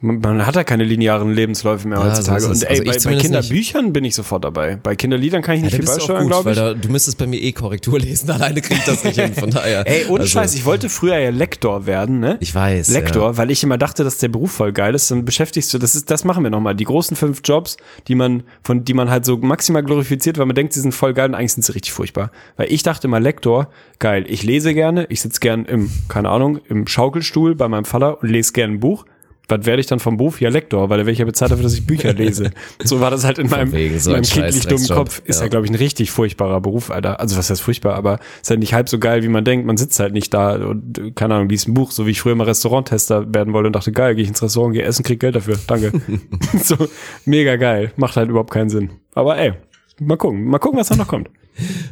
man, man hat ja keine linearen Lebensläufe mehr Ja, heutzutage. so. Und ey, Also bei, bei zumindest nicht. Kinderbüchern bin ich sofort dabei. Bei Kinderliedern kann ich nicht Ja, viel beisteuern, glaube ich. da, du müsstest bei mir eh Korrektur lesen. Alleine krieg ich das nicht hin. Von daher. Ey, ohne Also, Scheiß, ich wollte früher ja Lektor werden, ne? Ich weiß. Lektor, Ja. weil ich immer dachte, dass der Beruf voll geil ist, dann beschäftigst du, das ist, das machen wir nochmal. Die großen fünf Jobs, die man, von, die man halt so maximal glorifiziert, weil man denkt, sie sind voll geil und eigentlich sind sie richtig furchtbar. Weil ich dachte immer, Lektor, geil, ich lese gerne, ich sitze gern im, keine Ahnung, im Schaukelstuhl bei meinem Vater und lese gern ein Buch. Was werde ich dann vom Beruf? Ja, Lektor, weil werde ich ja bezahlt dafür, dass ich Bücher lese. so war das halt in meinem, so in ein meinem kindlich dummen. Kopf. Ist ja, Ja. glaube ich, ein richtig furchtbarer Beruf, Alter. Also was heißt furchtbar, aber ist halt nicht halb so geil, wie man denkt. Man sitzt halt nicht da und, keine Ahnung, liest ein Buch, so wie ich früher mal Restauranttester werden wollte und dachte, geil, gehe ich ins Restaurant, gehe essen, krieg Geld dafür. Danke. so, mega geil. Macht halt überhaupt keinen Sinn. Aber ey, mal gucken. Mal gucken, was da noch kommt.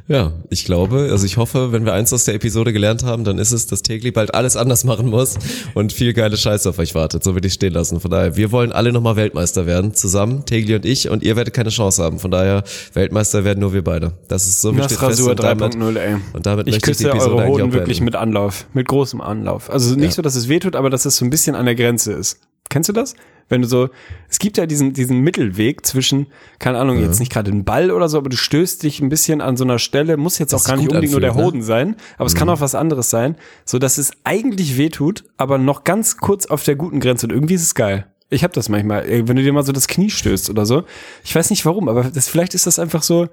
Ja, ich glaube, also ich hoffe, wenn wir eins aus der Episode gelernt haben, dann ist es, dass Tegli bald alles anders machen muss und viel geile Scheiße auf euch wartet. So würde ich stehen lassen. Von daher, wir wollen alle nochmal Weltmeister werden, zusammen, Tegli und ich, und ihr werdet keine Chance haben. Von daher, Weltmeister werden nur wir beide. Das ist so fest. Rasur Und damit, 3.0, ey. und damit ich möchte ich die Episode eure Hoden wirklich beenden. mit Anlauf. Mit großem Anlauf. Also nicht Ja. so, dass es wehtut, aber dass es so ein bisschen an der Grenze ist. Kennst du das? Wenn du so, es gibt ja diesen, diesen Mittelweg zwischen, keine Ahnung, jetzt nicht gerade ein Ball oder so, aber du stößt dich ein bisschen an so einer Stelle, muss jetzt Das auch gar nicht unbedingt nur der anfühlt, ne? Hoden sein, aber es kann auch was anderes sein, so dass es eigentlich wehtut, aber noch ganz kurz auf der guten Grenze und irgendwie ist es geil. Ich hab das manchmal, ey, wenn du dir mal so das Knie stößt oder so. Ich weiß nicht warum, aber das, vielleicht ist das einfach so,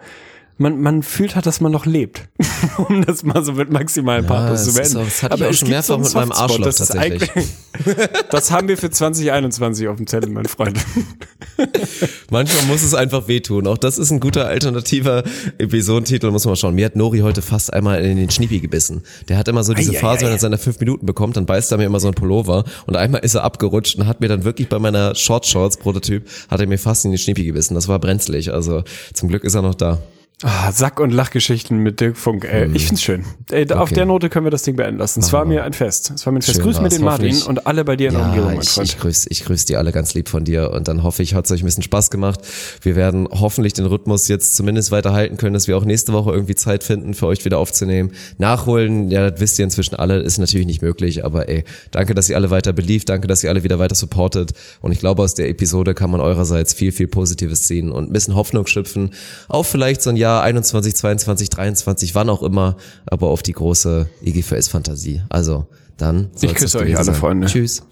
man, man fühlt halt, dass man noch lebt. um das mal so mit maximalen Pathos das zu beenden. auch- das hatte ich Aber auch es schon mehrfach einen mit meinem Arschloch das tatsächlich. Das haben wir für 2021 auf dem Zettel, mein Freund. Manchmal muss es einfach wehtun. Auch das ist ein guter alternativer Episodentitel, muss man mal schauen. Mir hat Nori heute fast einmal in den Schniepi gebissen. Der hat immer so diese Ei, ei, Phase, wenn ei. er seine fünf Minuten bekommt, dann beißt er mir immer so ein Pullover und einmal ist er abgerutscht und hat mir dann wirklich bei meiner Short Shorts Prototyp, hat er mir fast in den Schniepi gebissen. Das war brenzlig. Also zum Glück ist er noch da. Ah, Sack- und Lachgeschichten mit Dirk Funk. Ey, Ich find's schön. Ey, da- Auf Okay. der Note können wir das Ding beenden lassen. Es war mir ein Fest. Es war mir ein Fest. Schön Grüß mir den Martin und alle bei dir in der Umgebung, mein ich, Freund. ich grüße ich grüß die alle ganz lieb von dir und dann hoffe ich, hat es euch ein bisschen Spaß gemacht. Wir werden hoffentlich den Rhythmus jetzt zumindest weiter halten können, dass wir auch nächste Woche irgendwie Zeit finden, für euch wieder aufzunehmen. Nachholen, ja, das wisst ihr inzwischen alle, ist natürlich nicht möglich, aber ey, danke, dass ihr alle weiter beliebt, danke, dass ihr alle wieder weiter supportet und ich glaube, aus der Episode kann man eurerseits viel, viel Positives ziehen und ein bisschen Hoffnung schöpfen auf vielleicht so ein Jahr 21, 22, 23, wann auch immer, aber auf die große IGVS-Fantasie. Also, dann soll's küsse euch alle, sein. Freunde. Tschüss.